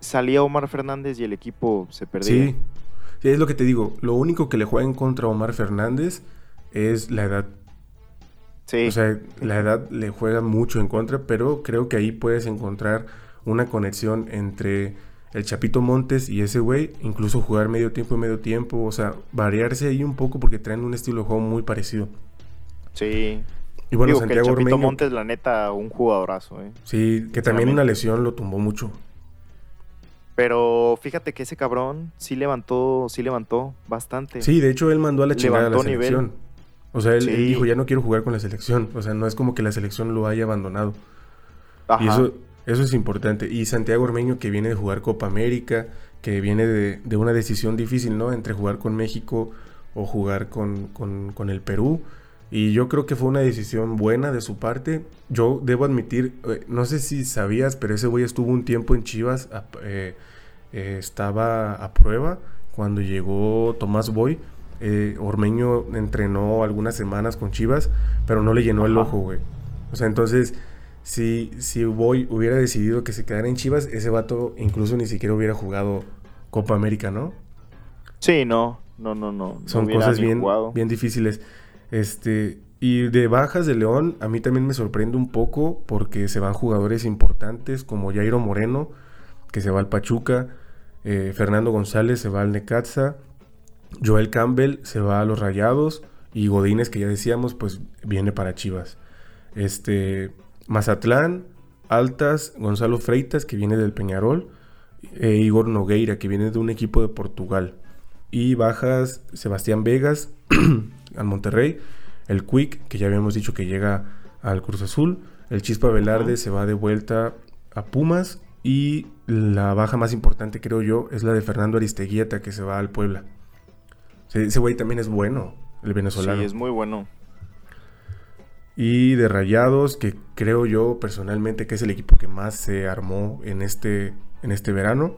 salía Omar Fernández y el equipo se perdía. Sí. Sí, es lo que te digo. Lo único que le juega en contra a Omar Fernández es la edad. Sí, O sea, la edad le juega mucho en contra, pero creo que ahí puedes encontrar una conexión entre el Chapito Montes y ese güey, incluso jugar medio tiempo y medio tiempo, o sea, variarse ahí un poco porque traen un estilo de juego muy parecido. sí. Y bueno, Digo que el Santiago Chapito Ormeño, Montes, la neta, un jugadorazo, ¿eh? sí, que también una lesión lo tumbó mucho. Pero fíjate que ese cabrón sí levantó, sí levantó bastante. Sí, de hecho él mandó a la chingada a la nivel. selección. O sea, él, dijo, ya no quiero jugar con la selección. O sea, no es como que la selección lo haya abandonado. Ajá. Y eso, Eso es importante. Y Santiago Ormeño que viene de jugar Copa América, que viene de, de una decisión difícil, ¿no? Entre jugar con México o jugar con, con- con el Perú. Y yo creo que fue una decisión buena de su parte. Yo debo admitir, eh, no sé si sabías, pero ese güey estuvo un tiempo en Chivas, a- eh, eh, estaba a prueba cuando llegó Tomás Boy. Eh, Ormeño entrenó algunas semanas con Chivas, pero no le llenó el ojo, güey. O sea, entonces, si, si Boy hubiera decidido que se quedara en Chivas, ese vato incluso ni siquiera hubiera jugado Copa América, ¿no? Sí, no, no, no, no. Son cosas bien, jugado. bien difíciles. Este, y de bajas de León, a mí también me sorprende un poco porque se van jugadores importantes como Jairo Moreno, que se va al Pachuca, eh, Fernando González se va al Necaxa, Joel Campbell se va a los Rayados y Godínez, que ya decíamos, pues viene para Chivas. Este, Mazatlán, Altas, Gonzalo Freitas, que viene del Peñarol, e Igor Nogueira, que viene de un equipo de Portugal. Y bajas Sebastián Vegas [clears throat] al Monterrey, el Quick, que ya habíamos dicho que llega al Cruz Azul, el Chispa Velarde se va de vuelta a Pumas y la baja más importante creo yo es la de Fernando Aristeguieta que se va al Puebla. Ese güey también es bueno, el venezolano. Sí, es muy bueno. Y de Rayados, que creo yo personalmente que es el equipo que más se armó en este, en este verano.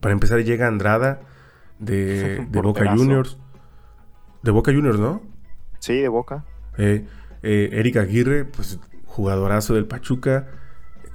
Para empezar llega Andrada de, de [laughs] Boca. Juniors. De Boca Juniors, ¿no? Sí, de boca. Eh, eh, Eric Aguirre, pues jugadorazo del Pachuca.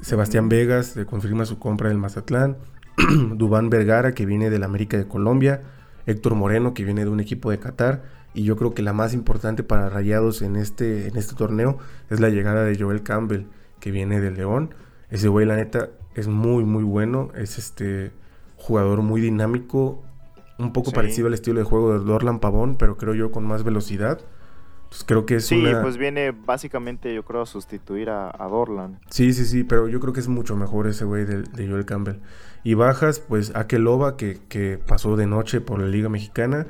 Sebastián Vegas eh, confirma su compra del Mazatlán. [clears throat] Dubán Vergara, que viene del América de Colombia. Héctor Moreno, que viene de un equipo de Qatar. Y yo creo que la más importante para Rayados en este, en este torneo es la llegada de Joel Campbell, que viene del León. Ese güey, la neta, es muy, muy bueno. Es este jugador muy dinámico. Un poco Sí. parecido al estilo de juego de Dorlan Pavón, pero creo yo con más velocidad. Pues creo que es Sí, una... pues viene básicamente, yo creo, a sustituir a, a Dorlan. Sí, sí, sí, pero yo creo que es mucho mejor ese güey de, de Joel Campbell. Y bajas, pues Akeloba, que, que pasó de noche por la Liga Mexicana.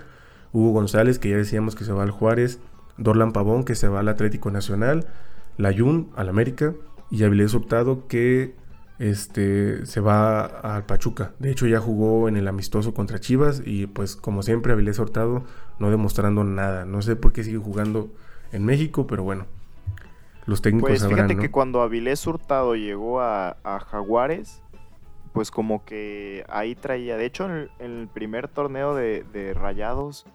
Hugo González, que ya decíamos que se va al Juárez. Dorlan Pavón, que se va al Atlético Nacional. Layun, al América. Y Avilés Hurtado, que este, se va al Pachuca. De hecho, ya jugó en el amistoso contra Chivas. Y pues, como siempre, Avilés Hurtado no demostrando nada. No sé por qué sigue jugando en México, pero bueno. Los técnicos Pues sabrán, fíjate ¿no? que cuando Avilés Hurtado llegó a, a Jaguares, pues como que ahí traía. De hecho, en el, en el primer torneo de, de Rayados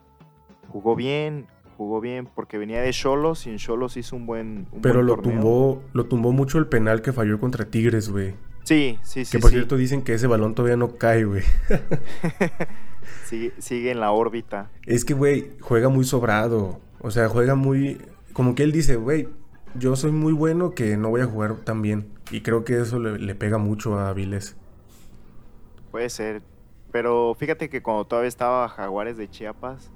jugó bien, jugó bien, porque venía de Cholos y en Cholos hizo un buen. un Pero buen lo torneo. tumbó, lo tumbó mucho el penal que falló contra Tigres, güey. Sí, sí, sí. que por sí. cierto dicen que ese balón todavía no cae, güey. [laughs] Sigue, sigue en la órbita. Es que, güey, juega muy sobrado. O sea, juega muy... Como que él dice, güey, yo soy muy bueno que no voy a jugar tan bien. Y creo que eso le, le pega mucho a Avilés. Puede ser. Pero fíjate que cuando todavía estaba Jaguares de Chiapas,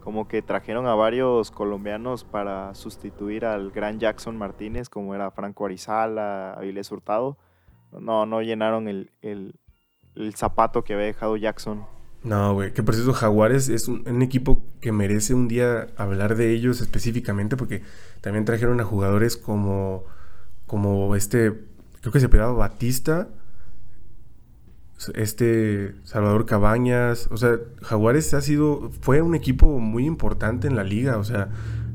como que trajeron a varios colombianos para sustituir al gran Jackson Martínez, como era Franco Arizala, Avilés Hurtado. No, no llenaron el, el- el zapato que había dejado Jackson. No, güey. Que por cierto, Jaguares es un, un equipo que merece un día hablar de ellos específicamente porque también trajeron a jugadores como, como este, creo que se pegaba Batista, este Salvador Cabañas. O sea, Jaguares ha sido, fue un equipo muy importante en la liga. O sea,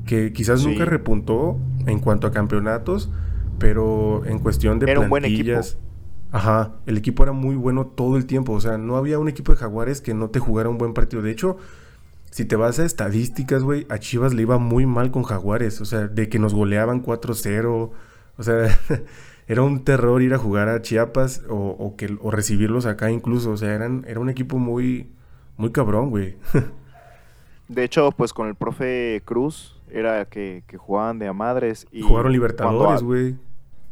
que quizás Sí. nunca repuntó en cuanto a campeonatos, pero en cuestión de Era un buen equipo. plantillas, Ajá, el equipo era muy bueno todo el tiempo. O sea, no había un equipo de Jaguares que no te jugara un buen partido. De hecho, si te vas a estadísticas, güey, a Chivas le iba muy mal con Jaguares. O sea, de que nos goleaban 4-0. O sea, [laughs] era un terror ir a jugar a Chiapas o, o que, o recibirlos acá incluso. O sea, eran, era un equipo muy, muy cabrón, güey. [laughs] De hecho, pues con el profe Cruz era que, que jugaban de a madres. Y Jugaron Libertadores, güey.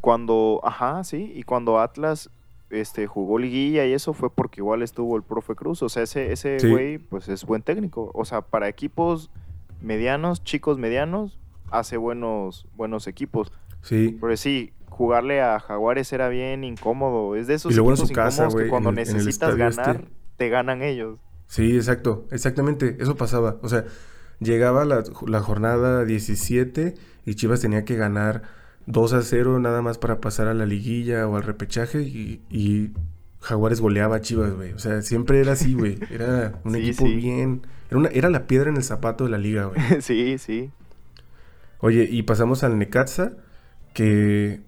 Cuando, ajá, sí, y cuando Atlas este, jugó liguilla y eso fue porque igual estuvo el profe Cruz. O sea, ese, ese Sí. güey, pues es buen técnico. O sea, para equipos medianos, chicos medianos, hace buenos, buenos equipos. Sí. Pero sí, jugarle a Jaguares era bien incómodo. Es de esos Y luego en equipos su casa, incómodos que cuando en el- en necesitas estadio este. ganar, te ganan ellos. Sí, exacto, exactamente, eso pasaba. O sea, llegaba la, la jornada 17 y Chivas tenía que ganar 2 a 0 nada más para pasar a la liguilla o al repechaje y, y Jaguares goleaba a Chivas, güey. O sea, siempre era así, güey. [laughs] Era un Sí, equipo sí. bien. Era, una, era la piedra en el zapato de la liga, güey. [laughs] sí, sí. Oye, y pasamos al Necaxa, que,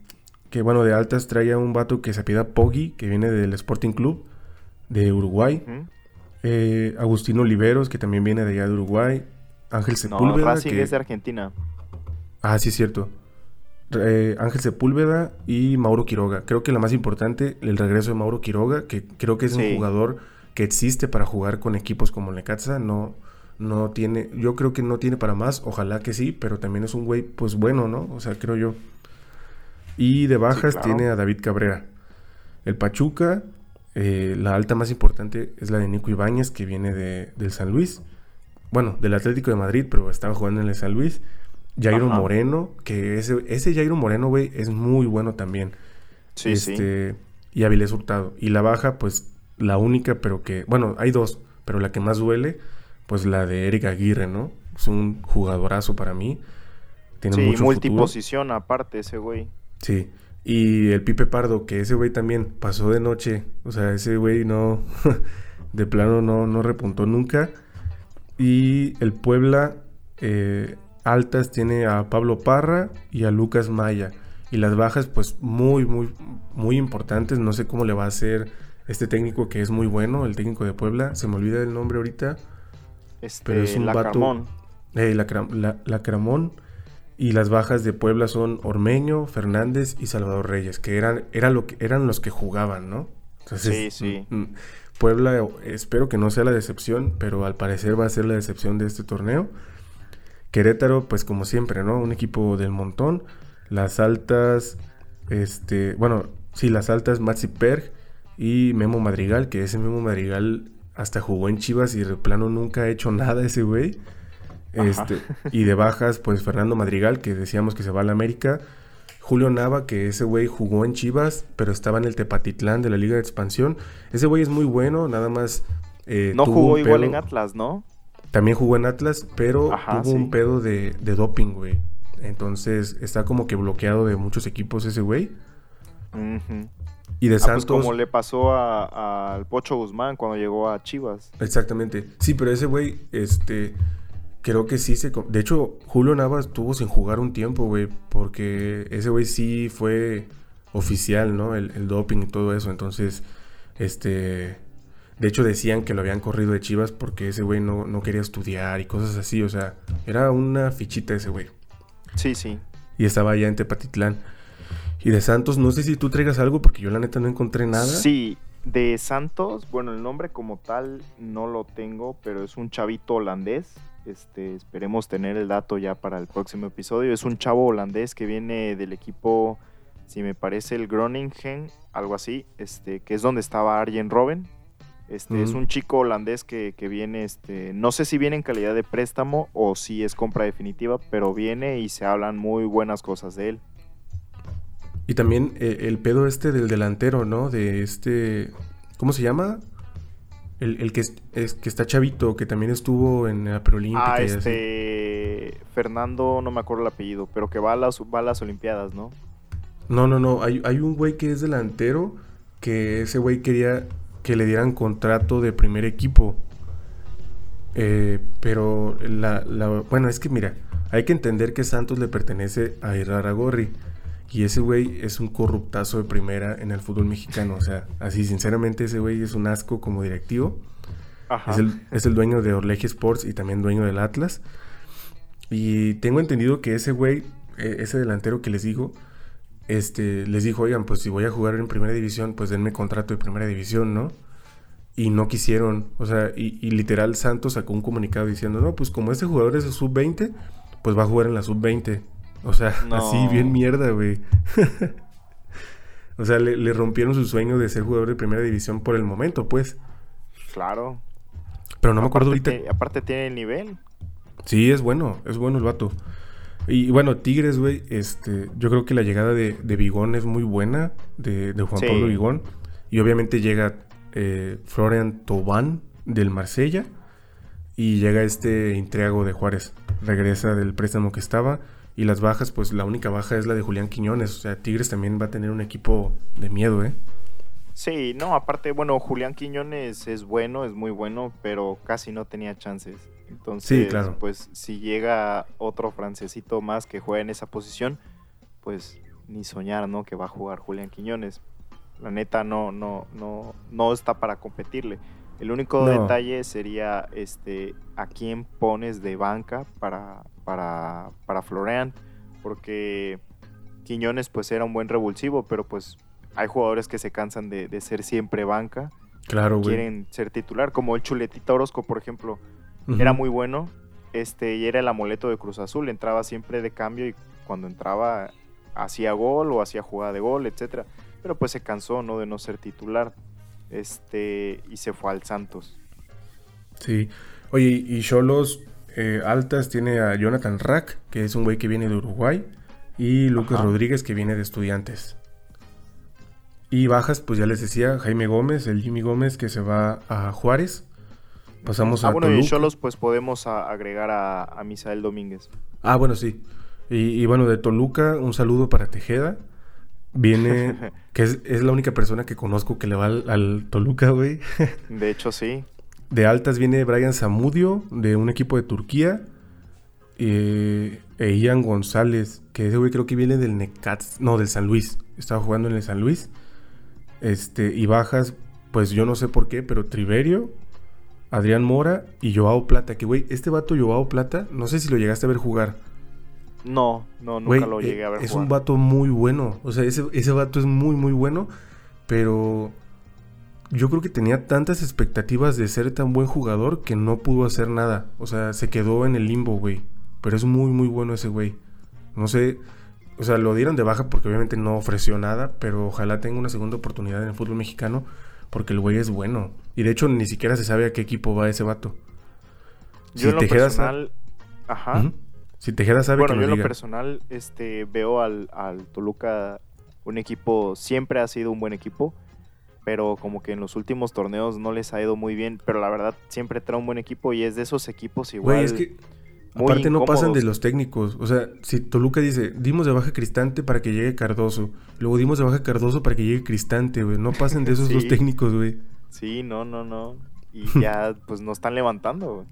que bueno, de altas traía un vato que se apellida Poggi, que viene del Sporting Club de Uruguay. Ujú. Eh, Agustino Oliveros, que también viene de allá de Uruguay. Ángel No, Sepúlveda, Racing que... es de Argentina. Ah, sí, es cierto. Eh, Ángel Sepúlveda y Mauro Quiroga. Creo que la más importante, el regreso de Mauro Quiroga, que creo que es Sí. un jugador que existe para jugar con equipos como Necaxa. No, no tiene, yo creo que no tiene para más, ojalá que sí, pero también es un güey, pues bueno, ¿no? O sea, creo yo. Y de bajas claro. tiene a David Cabrera. El Pachuca, eh, la alta más importante es la de Nico Ibáñez, que viene de, del San Luis. Bueno, del Atlético de Madrid, pero estaba jugando en el San Luis. Jairo Ajá. Moreno, que ese, ese Jairo Moreno, güey, es muy bueno también. Sí, sí. este, Y Avilés Hurtado. Y la baja, pues, la única, pero que... Bueno, hay dos, pero la que más duele, pues la de Eric Aguirre, ¿no? Es un jugadorazo para mí. Tiene Sí, mucho futuro. multiposición aparte ese güey. Sí. Y el Pipe Pardo, que ese güey también pasó de noche. O sea, ese güey no. [laughs] de plano no, no repuntó nunca. Y el Puebla eh, altas tiene a Pablo Parra y a Lucas Maya. Y las bajas, pues muy, muy, muy importantes. No sé cómo le va a hacer este técnico que es muy bueno, el técnico de Puebla. Se me olvida el nombre ahorita. Este, Pero es un la vato- Carmón. Eh, la, Cram- la- la Cramón. Y las bajas de Puebla son Ormeño, Fernández y Salvador Reyes, que eran, era lo que, eran los que jugaban, ¿no? Sí, sí. Puebla, espero que no sea la decepción, pero al parecer va a ser la decepción de este torneo. Querétaro, pues como siempre, ¿no? Un equipo del montón. Las altas, este, bueno, sí, las altas, Maxi Perg y Memo Madrigal, que ese Memo Madrigal hasta jugó en Chivas y de plano nunca ha hecho nada ese güey. Este, y de bajas, pues Fernando Madrigal, que decíamos que se va a la América. Julio Nava, que ese güey jugó en Chivas, pero estaba en el Tepatitlán de la Liga de Expansión. Ese güey es muy bueno, nada más. eh, No jugó igual pedo- en Atlas, ¿no? También jugó en Atlas, pero Ajá, tuvo un pedo de, de doping, güey. Entonces está como que bloqueado de muchos equipos ese güey. Y de Ah, pues Santos. como le pasó al Pocho Guzmán cuando llegó a Chivas. Exactamente. Sí, pero ese güey, este, creo que sí se... De hecho, Julio Navas estuvo sin jugar un tiempo, güey, porque ese güey sí fue oficial, ¿no? El, el doping y todo eso. Entonces, este... De hecho, decían que lo habían corrido de Chivas porque ese güey no, no quería estudiar y cosas así. O sea, era una fichita ese güey. Sí, sí. Y estaba allá en Tepatitlán. Y de Santos, no sé si tú traigas algo porque yo la neta no encontré nada. Sí, de Santos, bueno, el nombre como tal no lo tengo, pero es un chavito holandés. Este, esperemos tener el dato ya para el próximo episodio. Es un chavo holandés que viene del equipo, si me parece, el Groningen, algo así, este, que es donde estaba Arjen Robben. Este, Es un chico holandés que, que viene, este, no sé si viene en calidad de préstamo o si es compra definitiva, pero viene y se hablan muy buenas cosas de él. Y también eh, el pedo este del delantero, ¿no? De este. ¿Cómo se llama? El, el que, es, es- que está chavito, que también estuvo en la preolímpica. Ah, así. este. Fernando, no me acuerdo el apellido, pero que va a las, va a las Olimpiadas, ¿no? No, no, no. Hay, hay un güey que es delantero. Que ese güey quería que le dieran contrato de primer equipo. Eh, pero la, la- Bueno, es que mira. Hay que entender que Santos le pertenece a Iraragorri. Y ese güey es un corruptazo de primera en el fútbol mexicano. O sea, así, sinceramente, ese güey es un asco como directivo. Ajá. Es el, es el dueño de Orleje Sports y también dueño del Atlas. Y tengo entendido que ese güey, eh, ese delantero que les digo, este, les dijo, oigan, pues si voy a jugar en primera división, pues denme contrato de primera división, ¿no? Y no quisieron, o sea, y, y literal Santos sacó un comunicado diciendo, no, pues como este jugador es de sub-20, pues va a jugar en la sub-20. O sea, No. así bien mierda, güey. [laughs] o sea, le, le rompieron su sueño de ser jugador de primera división por el momento, pues. Claro. Pero no me acuerdo ahorita. tiene- aparte tiene el nivel. Sí, es bueno, es bueno el vato. Y bueno, Tigres, güey, este, yo creo que la llegada de, de Vigón es muy buena, de, de Juan Sí. Pablo Vigón. Y obviamente llega eh, Florian Tobán del Marsella. Y llega este Intriago de Juárez. Regresa del préstamo que estaba. Y las bajas, pues la única baja es la de Julián Quiñones. O sea, Tigres también va a tener un equipo de miedo, ¿eh? Sí, no, aparte, bueno, Julián Quiñones es bueno, es muy bueno, pero casi no tenía chances. Entonces, Sí, claro. pues si llega otro francesito más que juega en esa posición, pues ni soñar, ¿no? Que va a jugar Julián Quiñones. La neta no, no, no, no está para competirle. El único No. detalle sería este a quién pones de banca para, para, para Florian, porque Quiñones pues era un buen revulsivo, pero pues hay jugadores que se cansan de, de ser siempre banca, Claro, güey. quieren ser titular, como el Chuletita Orozco, por ejemplo, era muy bueno, este, y era el amuleto de Cruz Azul, entraba siempre de cambio y cuando entraba hacía gol o hacía jugada de gol, etcétera, pero pues se cansó, ¿no? De no ser titular, este, y se fue al Santos. Sí. Oye, y Cholos eh, altas tiene a Jonathan Rack, que es un güey que viene de Uruguay, y Lucas Ajá. Rodríguez, que viene de Estudiantes. Y bajas, pues ya les decía, Jaime Gómez, el Jimmy Gómez, que se va a Juárez. Pasamos Ah, a bueno, y Toluca. Cholos pues podemos a- agregar a, a Misael Domínguez. Ah, bueno, sí. Y, y bueno, de Toluca, un saludo para Tejeda. Viene, [laughs] que es, es la única persona que conozco que le va al, al Toluca, güey. [laughs] De hecho, sí. De altas viene Brian Zamudio, de un equipo de Turquía. eh, e Ian González, que ese güey creo que viene del Necats, no, del San Luis. Estaba jugando en el San Luis. Este, y bajas, pues yo no sé por qué, pero Triverio, Adrián Mora y Joao Plata. Que güey, este vato Joao Plata, no sé si lo llegaste a ver jugar. No, no, nunca lo eh, llegué a ver Es jugar. un vato muy bueno. O sea, ese, ese vato es muy, muy bueno. Pero yo creo que tenía tantas expectativas de ser tan buen jugador que no pudo hacer nada. O sea, se quedó en el limbo, güey. Pero es muy, muy bueno ese güey. No sé. O sea, lo dieron de baja porque obviamente no ofreció nada. Pero ojalá tenga una segunda oportunidad en el fútbol mexicano. Porque el güey es bueno. Y de hecho, ni siquiera se sabe a qué equipo va ese vato. Yo en lo Tejeda sa- personal, ajá. Si Tejeda sabe Bueno, que yo en lo personal este, veo al, al Toluca un equipo, siempre ha sido un buen equipo, pero como que en los últimos torneos no les ha ido muy bien, pero la verdad siempre trae un buen equipo y es de esos equipos igual. Güey, es que muy aparte no pasan de los técnicos. O sea, si Toluca dice, dimos de baja Cristante para que llegue Cardoso. Luego dimos de baja Cardoso para que llegue Cristante, güey. No pasen de esos [laughs] dos técnicos, güey. Sí, no, no, no. Y [laughs] ya pues no están levantando. güey.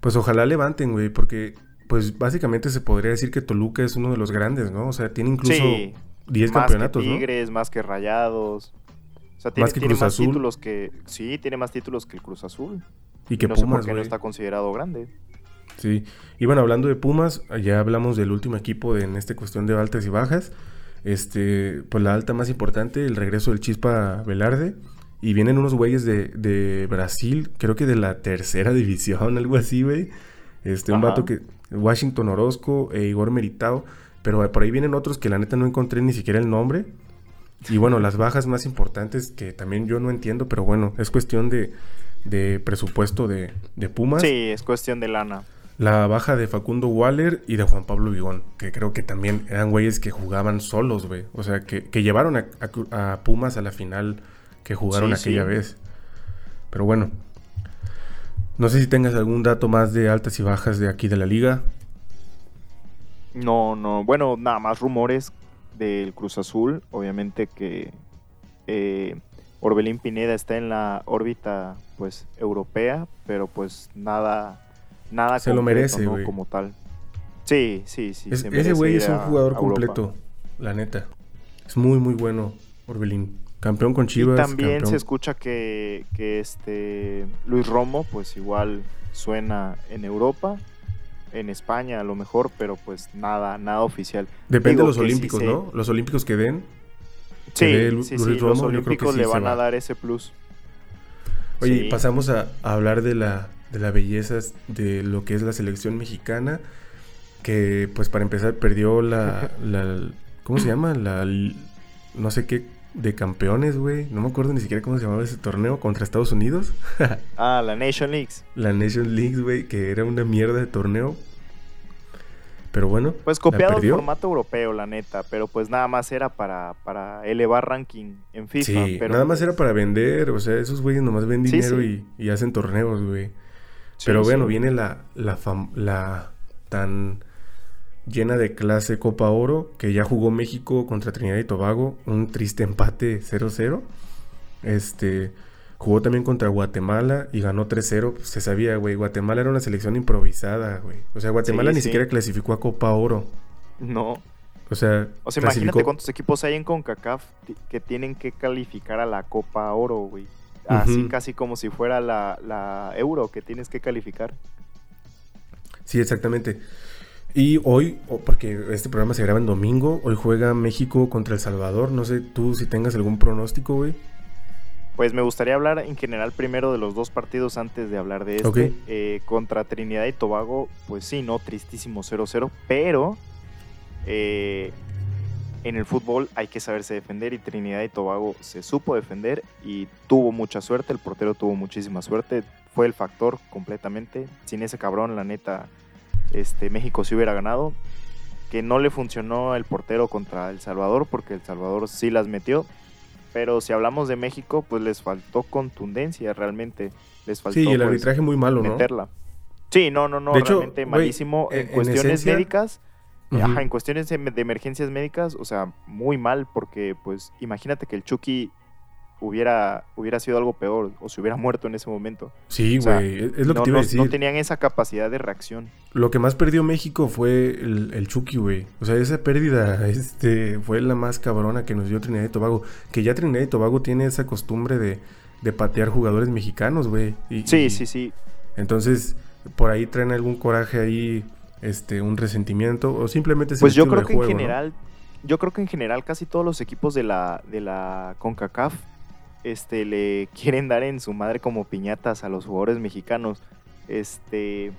Pues ojalá levanten, güey, porque pues básicamente se podría decir que Toluca es uno de los grandes, ¿no? O sea, tiene incluso Sí, 10 más campeonatos, que ¿no? Tigres, más que Rayados. O sea, tiene, Más que tiene Cruz más Azul. títulos que... Sí, tiene más títulos que el Cruz Azul. Y que no sé por Pumas, qué no está considerado grande. Sí. Y bueno, hablando de Pumas, ya hablamos del último equipo de- en esta cuestión de altas y bajas. Este, pues la alta más importante, el regreso del Chispa Velarde. Y vienen unos güeyes de, de Brasil, creo que de la tercera [laughs] división, algo así, güey. Este, un Ajá. vato que. Washington Orozco e Igor Meritao. Pero por ahí vienen otros que la neta no encontré ni siquiera el nombre. Y bueno, las bajas más importantes que también yo no entiendo, pero bueno, es cuestión de, de presupuesto de, de Pumas. Sí, es cuestión de lana. La baja de Facundo Waller y de Juan Pablo Vigón, que creo que también eran güeyes que jugaban solos, güey. O sea, que, que llevaron a, a- a Pumas a la final que jugaron Sí, aquella sí. vez. Pero bueno, no sé si tengas algún dato más de altas y bajas de aquí de la liga. No, no. Bueno, nada más rumores del Cruz Azul. Obviamente que eh, Orbelín Pineda está en la órbita pues europea, pero pues nada, nada Se lo merece, como tal. Sí, sí, sí. Es- se ese güey es un jugador Europa. completo, la neta. Es muy, muy bueno, Orbelín. Campeón con Y Chivas. también campeón- se escucha que, que este Luis Romo, pues igual suena en Europa, en España a lo mejor, pero pues nada, nada oficial. Depende digo de los sí olímpicos, ¿no? Los olímpicos que den. Sí, Luis sí, Romo, los yo creo que olímpicos sí le van va. a dar ese plus. Oye, Sí. pasamos a, a hablar de la, de la belleza de lo que es la selección mexicana, que pues para empezar perdió la, la ¿cómo se llama? La, no sé qué, de campeones, güey. No me acuerdo ni siquiera cómo se llamaba ese torneo contra Estados Unidos. [laughs] Ah, la Nation Leagues. la Nation League, güey, que era una mierda de torneo. Pero bueno, Pues copiado el formato europeo, la neta, pero pues nada más era para, para elevar ranking en FIFA. Sí, pero nada más pues, era para vender, o sea, esos güeyes nomás ven dinero sí. Y, y hacen torneos, güey. Sí, Pero bueno, viene la, la, fam- la tan llena de clase Copa Oro que ya jugó México contra Trinidad y Tobago, un triste empate 0-0. Este jugó también contra Guatemala y ganó 3-0. Pues, se sabía, güey, Guatemala era una selección improvisada, güey. O sea, Guatemala Sí, ni sí. siquiera clasificó a Copa Oro. No. O sea, O sea, clasificó- imagínate cuántos equipos hay en CONCACAF que tienen que calificar a la Copa Oro, güey. Así casi como si fuera la, la Euro que tienes que calificar. Sí, exactamente. Y hoy, porque este programa se graba en domingo, hoy juega México contra El Salvador. No sé tú si tengas algún pronóstico, güey. Pues me gustaría hablar en general primero de los dos partidos antes de hablar de este. Eh, contra Trinidad y Tobago, pues sí, no, tristísimo 0-0, pero eh, en el fútbol hay que saberse defender y Trinidad y Tobago se supo defender y tuvo mucha suerte, el portero tuvo muchísima suerte, fue el factor completamente. Sin ese cabrón, la neta, este, México sí hubiera ganado. Que no le funcionó el portero contra El Salvador porque El Salvador sí las metió. Pero si hablamos de México, pues les faltó contundencia realmente. Les faltó Sí, el pues, arbitraje muy malo, ¿no? meterla. Sí, no, no, no, De hecho, realmente güey, malísimo. en- En, en cuestiones esencia- médicas, ajá, en cuestiones de, de emergencias médicas, o sea, muy mal, porque pues imagínate que el Chucky hubiera, hubiera sido algo peor o se hubiera muerto en ese momento. Sí, o sea, güey. es lo que no, te iba a decir. no tenían esa capacidad de reacción. Lo que más perdió México fue el, el Chucky, güey. O sea, esa pérdida [laughs] este, fue la más cabrona que nos dio Trinidad y Tobago. Que ya Trinidad y Tobago tiene esa costumbre de, de patear jugadores mexicanos, güey. Sí, y- sí, sí. Entonces, por ahí traen algún coraje ahí, este, un resentimiento, o simplemente Pues yo creo que en general, yo creo que en general casi todos los equipos de la, de la CONCACAF este, le [laughs] quieren dar en su madre como piñatas a los jugadores mexicanos. Este,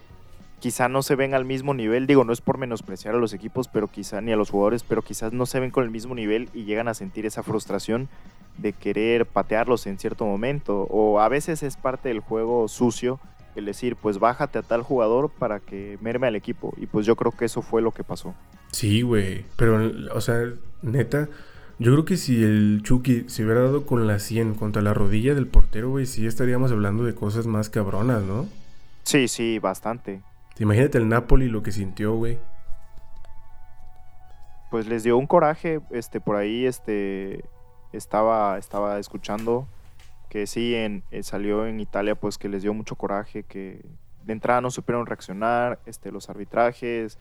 quizá no se ven al mismo nivel, digo, no es por menospreciar a los equipos, pero quizá ni a los jugadores, pero quizás no se ven con el mismo nivel y llegan a sentir esa frustración de querer patearlos en cierto momento. O a veces es parte del juego sucio el decir, pues bájate a tal jugador para que merme al equipo. Y pues yo creo que eso fue lo que pasó. Sí, güey. Pero, o sea, neta, yo creo que si el Chucky se hubiera dado con la 100 contra la rodilla del portero, güey, sí estaríamos hablando de cosas más cabronas, ¿no? Sí, sí, bastante. Imagínate el Napoli lo que sintió, güey. Pues les dio un coraje, este, por ahí, este, estaba, estaba escuchando que sí, en, eh, salió en Italia, pues que les dio mucho coraje, que de entrada no supieron reaccionar, este, los arbitrajes,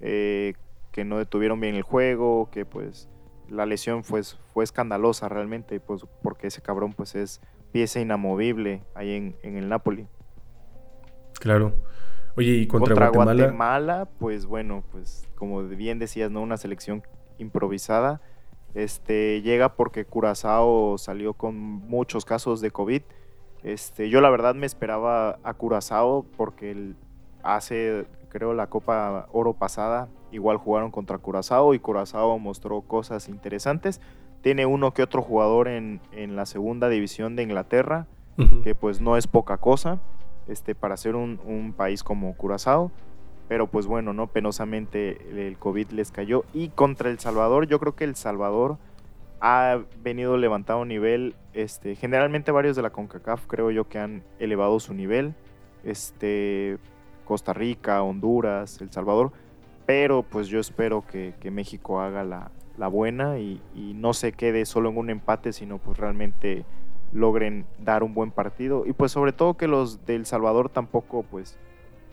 eh, que no detuvieron bien el juego, que pues la lesión pues, fue escandalosa realmente, pues porque ese cabrón pues es pieza inamovible ahí en, en el Napoli. Claro. Oye, y contra, Contra, Guatemala, Guatemala, pues bueno, pues como bien decías, ¿no? Una selección improvisada. Este, llega porque Curazao salió con muchos casos de COVID. Este, yo la verdad me esperaba a Curazao porque hace, creo, la Copa Oro pasada, igual jugaron contra Curazao y Curazao mostró cosas interesantes. Tiene uno que otro jugador en, en la segunda división de Inglaterra, que pues no es poca cosa este, para ser un, un país como Curazao. Pero pues bueno, ¿no? Penosamente el, COVID les cayó. Y contra El Salvador, yo creo que El Salvador ha venido levantando nivel. Este, generalmente varios de la CONCACAF creo yo que han elevado su nivel. Este, Costa Rica, Honduras, El Salvador. Pero pues yo espero que, que México haga la, la buena y, y no se quede solo en un empate, sino pues realmente logren dar un buen partido. Y pues sobre todo que los de El Salvador tampoco pues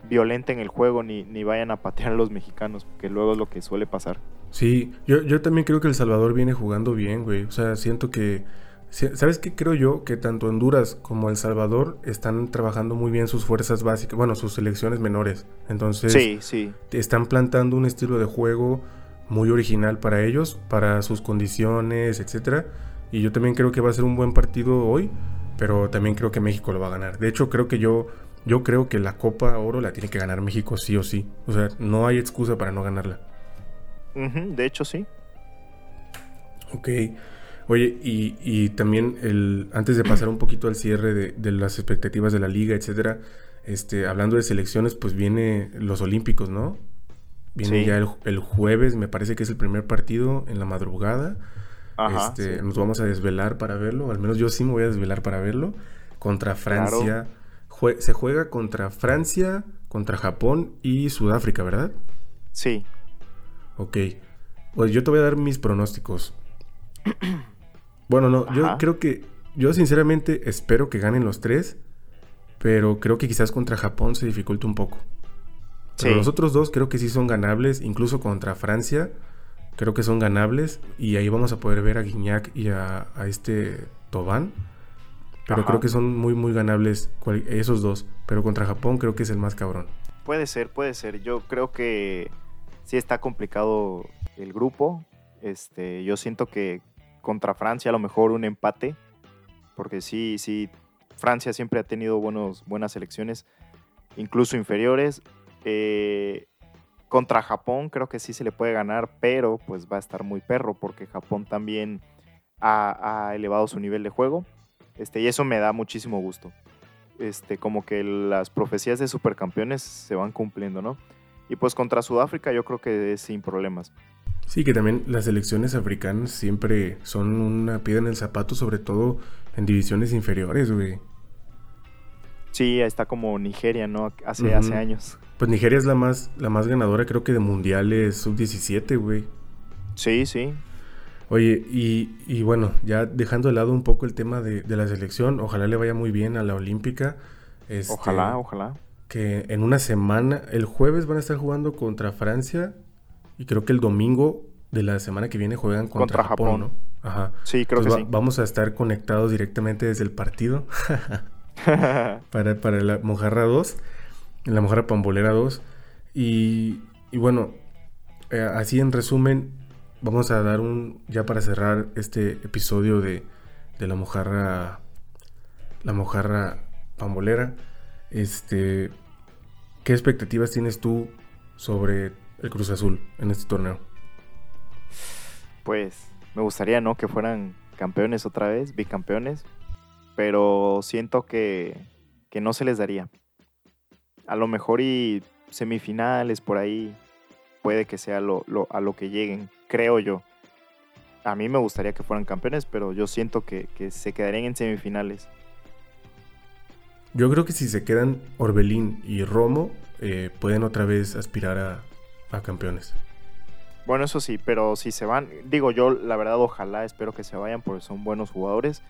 violenten el juego ni, ni vayan a patear a los mexicanos, que luego es lo que suele pasar. Sí, yo, yo también creo que El Salvador viene jugando bien, güey. O sea, siento que... ¿Sabes qué creo yo? Que tanto Honduras como El Salvador están trabajando muy bien sus fuerzas básicas, bueno, sus selecciones menores. Entonces, Sí, sí. están plantando un estilo de juego muy original para ellos, para sus condiciones, etcétera. Y yo también creo que va a ser un buen partido hoy, pero también creo que México lo va a ganar. De hecho, creo que yo yo creo que la Copa Oro la tiene que ganar México sí o sí. O sea, no hay excusa para no ganarla. De hecho, sí. Ok. Oye, y, y también el, antes de pasar un poquito al cierre de, de las expectativas de la liga, etcétera, este, hablando de selecciones, pues viene los Olímpicos, ¿no? Viene Sí. ya el, el jueves, me parece que es el primer partido en la madrugada. Ajá. este, sí. Nos vamos a desvelar para verlo, al menos yo sí me voy a desvelar para verlo. Contra Francia, jue- se juega contra Francia, contra Japón y Sudáfrica, ¿verdad? Sí, Ok. Pues yo te voy a dar mis pronósticos. [clears throat] Bueno, no, yo creo que. Yo sinceramente espero que ganen los tres. Pero creo que quizás contra Japón se dificulta un poco. Pero Sí. los otros dos creo que sí son ganables. Incluso contra Francia. Creo que son ganables. Y ahí vamos a poder ver a Guignac y a, a este Tobán. Pero Ajá. creo que son muy, muy ganables cual- esos dos. Pero contra Japón creo que es el más cabrón. Puede ser, puede ser. Yo creo que sí está complicado el grupo. Este, yo siento que contra Francia a lo mejor un empate, porque sí, sí, Francia siempre ha tenido buenos, buenas selecciones, incluso inferiores. Eh, contra Japón creo que sí se le puede ganar, pero pues va a estar muy perro, porque Japón también ha, ha elevado su nivel de juego. Este, y eso me da muchísimo gusto este, como que las profecías de supercampeones se van cumpliendo, ¿no? Y pues contra Sudáfrica yo creo que es sin problemas. Sí, que también las selecciones africanas siempre son una piedra en el zapato, sobre todo en divisiones inferiores, güey. Sí, está como Nigeria, ¿no? Hace, hace años. Pues Nigeria es la más, la más ganadora, creo que de mundiales sub-17, güey. Sí, sí. Oye, y, y bueno, ya dejando de lado un poco el tema de, de la selección, ojalá le vaya muy bien a la Olímpica. Este, Ojalá, ojalá. Que en una semana, el jueves van a estar jugando contra Francia y creo que el domingo de la semana que viene juegan contra, Contra Japón, Japón. ¿no? Ajá. Sí, creo Entonces que va- vamos a estar conectados directamente desde el partido. sí. [laughs] [laughs] para, para la Mojarra 2, la Mojarra Pambolera 2. Y, y bueno, eh, así en resumen, vamos a dar un, ya para cerrar este episodio de, de la Mojarra, la Mojarra Pambolera, este, ¿qué expectativas tienes tú sobre el Cruz Azul en este torneo? pues me gustaría, ¿no? Que fueran campeones otra vez, bicampeones. Pero siento que, que no se les daría. A lo mejor y semifinales por ahí puede que sea lo, lo- a lo que lleguen, creo yo. A mí me gustaría que fueran campeones, pero yo siento que, que se quedarían en semifinales. Yo creo que si se quedan Orbelín y Romo, eh, pueden otra vez aspirar a, a campeones. Bueno, eso sí, pero si se van, digo yo, la verdad, ojalá, espero que se vayan porque son buenos jugadores.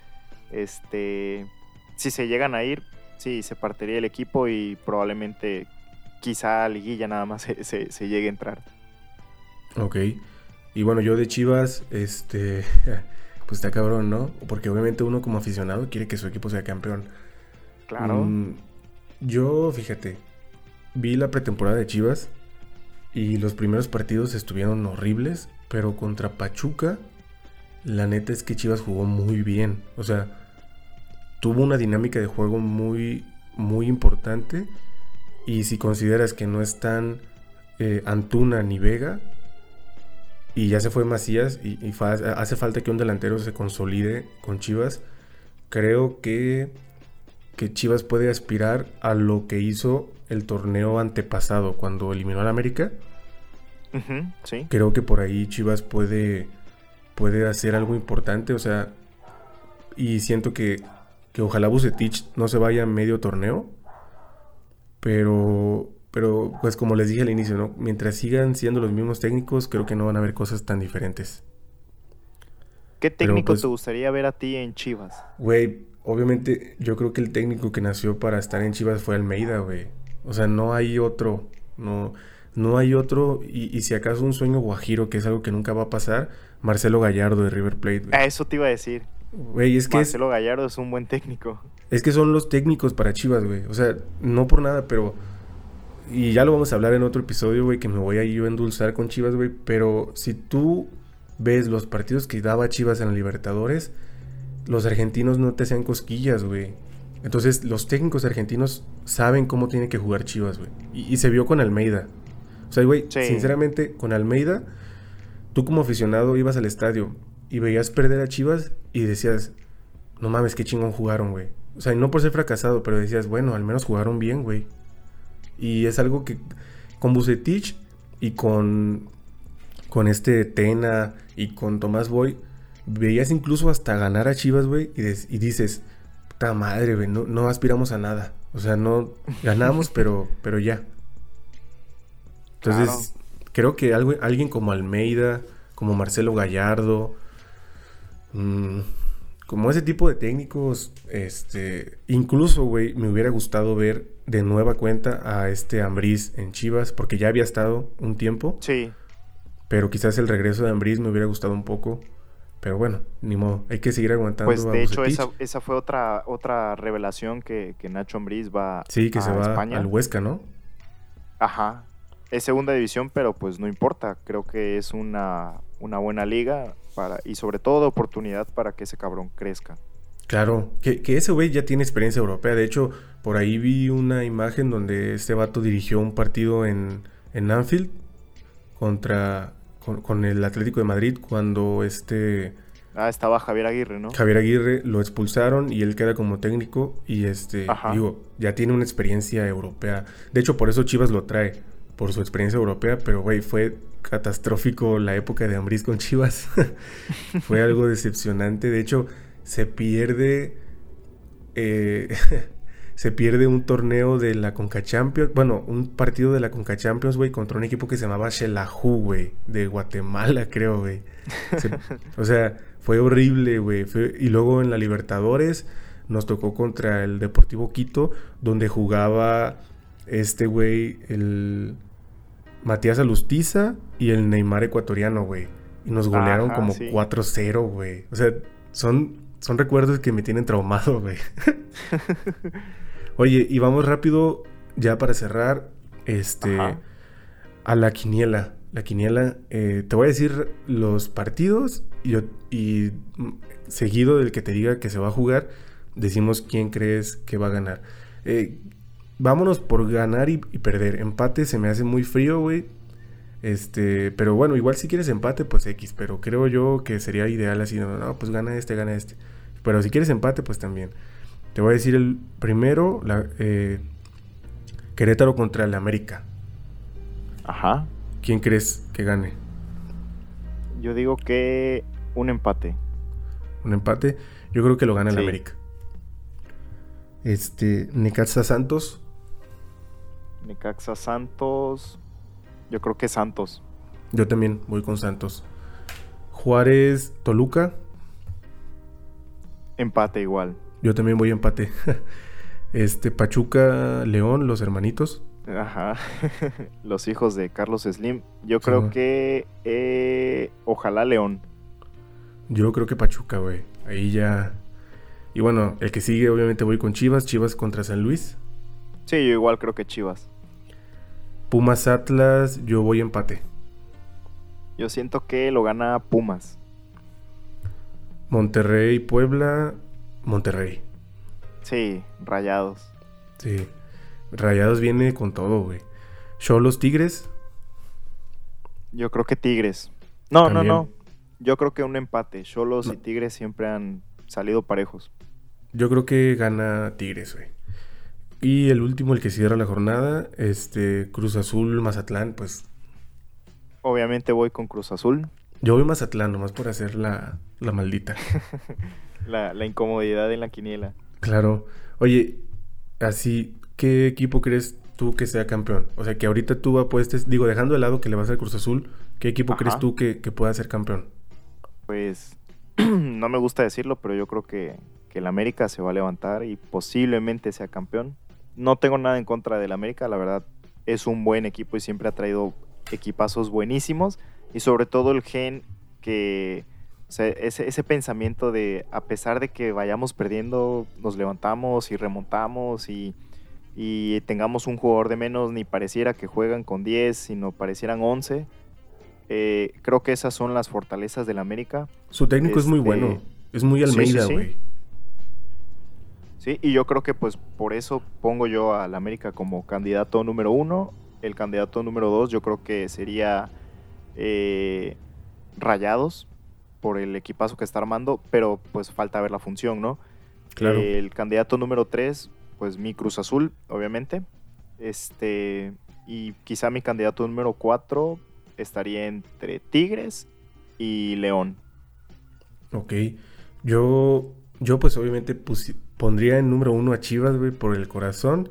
Este, si se llegan a ir, sí, se partiría el equipo y probablemente, quizá a liguilla nada más [laughs] se, se- se llegue a entrar. Ok. Y bueno, yo de Chivas, este, [laughs] pues está cabrón, ¿no? Porque obviamente uno como aficionado quiere que su equipo sea campeón. Claro. Mm, yo, fíjate, vi la pretemporada de Chivas y los primeros partidos estuvieron horribles, pero contra Pachuca, la neta es que Chivas jugó muy bien. O sea, tuvo una dinámica de juego muy, muy importante. Y si consideras que no están eh, Antuna ni Vega, y ya se fue Macías, y, hace falta que un delantero se consolide con Chivas, creo que que Chivas puede aspirar a lo que hizo el torneo antepasado cuando eliminó al América. Sí. Creo que por ahí Chivas puede, puede hacer algo importante, o sea, y siento que, que ojalá Bucetich no se vaya a medio torneo, pero, pero pues como les dije al inicio, ¿no? mientras sigan siendo los mismos técnicos, creo que no van a haber cosas tan diferentes. ¿Qué técnico pues- te gustaría ver a ti en Chivas? Güey, obviamente yo creo que el técnico que nació para estar en Chivas fue Almeida, güey. O sea, no hay otro, no, no hay otro. Y, y si acaso un sueño guajiro, que es algo que nunca va a pasar, Marcelo Gallardo de River Plate. A eso te iba a decir. Es que es, Marcelo Gallardo es un buen técnico. es que son los técnicos para Chivas, güey. O sea, no por nada, pero... Y ya lo vamos a hablar en otro episodio, güey, que me voy a yo a endulzar con Chivas, güey. Pero si tú ves los partidos que daba Chivas en Libertadores, los argentinos no te hacían cosquillas, güey. Entonces, los técnicos argentinos saben cómo tiene que jugar Chivas, güey. Y, y se vio con Almeida. O sea, güey, Sí. sinceramente, con Almeida, tú como aficionado ibas al estadio y veías perder a Chivas y decías, no mames, qué chingón jugaron, güey. O sea, no por ser fracasado, pero decías, bueno, al menos jugaron bien, güey. Y es algo que con Bucetich y con, con este Tena y con Tomás Boy, veías incluso hasta ganar a Chivas, güey, y dices, puta madre, güey, no, no aspiramos a nada. O sea, no ganamos, [laughs] pero, pero ya. Entonces, creo que algo, alguien como Almeida, como Marcelo Gallardo, mm, como ese tipo de técnicos, este, incluso, güey, me hubiera gustado ver de nueva cuenta a este Ambriz en Chivas, porque ya había estado un tiempo, Sí, pero quizás el regreso de Ambriz me hubiera gustado un poco. Pero bueno, ni modo, hay que seguir aguantando. pues de hecho esa fue otra, otra revelación que, que Nacho Ambriz va Sí, que a se va España. al Huesca, ¿no? Ajá. Es segunda división, pero pues no importa. Creo que es una, una buena liga para, y sobre todo de oportunidad para que ese cabrón crezca. Claro, que, que ese güey ya tiene experiencia europea. De hecho, por ahí vi una imagen donde este vato dirigió un partido en, en Anfield contra con, con el Atlético de Madrid cuando este Ah, estaba Javier Aguirre, ¿no? Javier Aguirre lo expulsaron y él queda como técnico y este Ajá. digo, ya tiene una experiencia europea. De hecho, por eso Chivas lo trae, por su experiencia europea, pero güey, fue catastrófico la época de Ambriz con Chivas. [laughs] fue algo decepcionante. De hecho, se pierde eh, [laughs] se pierde un torneo de la Conca Champions, bueno, un partido de la Conca Champions, güey, contra un equipo que se llamaba Xelajú, güey, de Guatemala, [laughs] creo, güey. O sea, fue horrible, güey. Y luego en la Libertadores nos tocó contra el Deportivo Quito, donde jugaba este güey, el Matías Alustiza y el Neymar ecuatoriano, güey. Y nos golearon Ajá, como sí. 4-0, güey. O sea, son, son recuerdos que me tienen traumado, [laughs] güey. Oye, y vamos rápido, ya para cerrar, este, Ajá. a la quiniela. La quiniela, eh, te voy a decir los partidos y, seguido del que te diga que se va a jugar, decimos quién crees que va a ganar. Eh, vámonos por ganar y, y perder. Empate se me hace muy frío, güey. Este, pero bueno, igual si quieres empate, pues X. Pero creo yo que sería ideal así, no, no, pues gana este, gana este. Pero si quieres empate, pues también. Te voy a decir el primero, la, eh, Querétaro contra el América. Ajá. ¿Quién crees que gane? Yo digo que un empate. ¿Un empate? Yo creo que lo gana el. América. Este, Necaxa Santos. Necaxa Santos. Yo creo que Santos. Yo también voy con Santos. Juárez Toluca. Empate igual. Yo también voy empate. [laughs] Este, Pachuca León, los hermanitos. Ajá. [laughs] Los hijos de Carlos Slim. Yo creo Ajá. que eh, ojalá León. Yo creo que Pachuca, güey. Ahí ya. Y bueno, el que sigue, obviamente voy con Chivas. Chivas contra San Luis. Sí, yo igual creo que Chivas. Pumas Atlas, yo voy empate. Yo siento que lo gana Pumas. Monterrey Puebla, Monterrey. Sí, Rayados. Sí. Rayados viene con todo, güey. Cholos Tigres. Yo creo que Tigres. No, También. no, no. Yo creo que un empate. Cholos No. y Tigres siempre han salido parejos. Yo creo que gana Tigres, güey. Y el último, el que cierra la jornada, este Cruz Azul Mazatlán, pues Obviamente voy con Cruz Azul. yo voy Mazatlán nomás por hacer la, la maldita. [laughs] La, la incomodidad en la quiniela. Claro. Oye, así, ¿qué equipo crees tú que sea campeón? O sea, que ahorita tú apuestes, digo, dejando de lado que le vas al Cruz Azul, ¿qué equipo Ajá. crees tú que, que pueda ser campeón? Pues [clears throat] no me gusta decirlo, pero yo creo que, que el América se va a levantar y posiblemente sea campeón. No tengo nada en contra del América, la verdad es un buen equipo y siempre ha traído equipazos buenísimos y sobre todo el gen que o sea, ese, ese pensamiento de a pesar de que vayamos perdiendo, nos levantamos y remontamos y, y tengamos un jugador de menos, ni pareciera que juegan con 10, sino parecieran 11. Eh, creo que esas son las fortalezas del América. Su técnico es muy Este, bueno. Es muy sí, sí, Almeida, sí. Sí, y yo creo que pues por eso pongo yo al América como candidato número uno. El candidato número dos yo creo que sería eh, Rayados por el equipazo que está armando, pero pues falta ver la función, ¿no? Claro. El candidato número tres, pues mi Cruz Azul, obviamente. Este, y quizá mi candidato número cuatro estaría entre Tigres y León. Ok. Yo, yo pues obviamente pusi- pondría en número uno a Chivas, güey, por el corazón.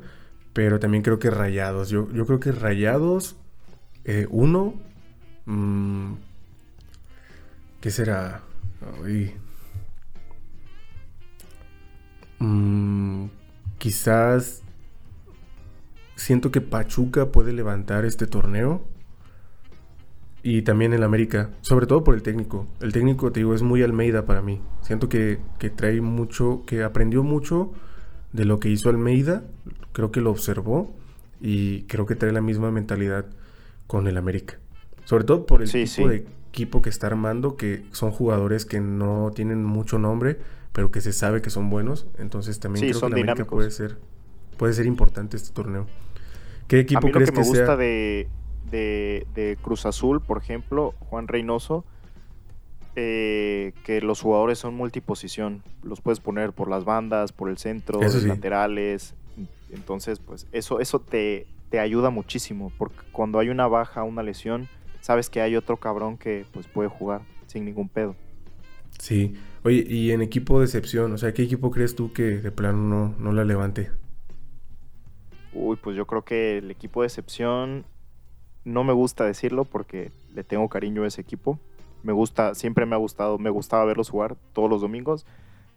Pero también creo que Rayados. Yo, yo creo que Rayados, eh, uno. mm, ¿Qué será? Mm, quizás siento que Pachuca puede levantar este torneo. Y también el América, sobre todo por el técnico. El técnico, te digo, es muy Almeida para mí. Siento que, que trae mucho, que aprendió mucho de lo que hizo Almeida. Creo que lo observó y creo que trae la misma mentalidad con el América. Sobre todo por el Sí, tipo sí. de equipo que está armando, que son jugadores que no tienen mucho nombre, pero que se sabe que son buenos. Entonces también Sí, creo que el América dinámicos. puede ser, puede ser importante este torneo. ¿Qué A equipo mí lo crees que me que gusta sea? de, de- de Cruz Azul, por ejemplo, Juan Reynoso, eh, que los jugadores son multiposición. Los puedes poner por las bandas, por el centro, Eso los sí. laterales. Entonces, pues eso, eso te, te ayuda muchísimo. Porque cuando hay una baja, una lesión, sabes que hay otro cabrón que pues puede jugar sin ningún pedo. Sí. Oye, y en equipo de excepción, o sea, ¿qué equipo crees tú que de plano no, no la levante? Uy, pues yo creo que el equipo de excepción no me gusta decirlo porque le tengo cariño a ese equipo. Me gusta, siempre me ha gustado, me gustaba verlos jugar todos los domingos.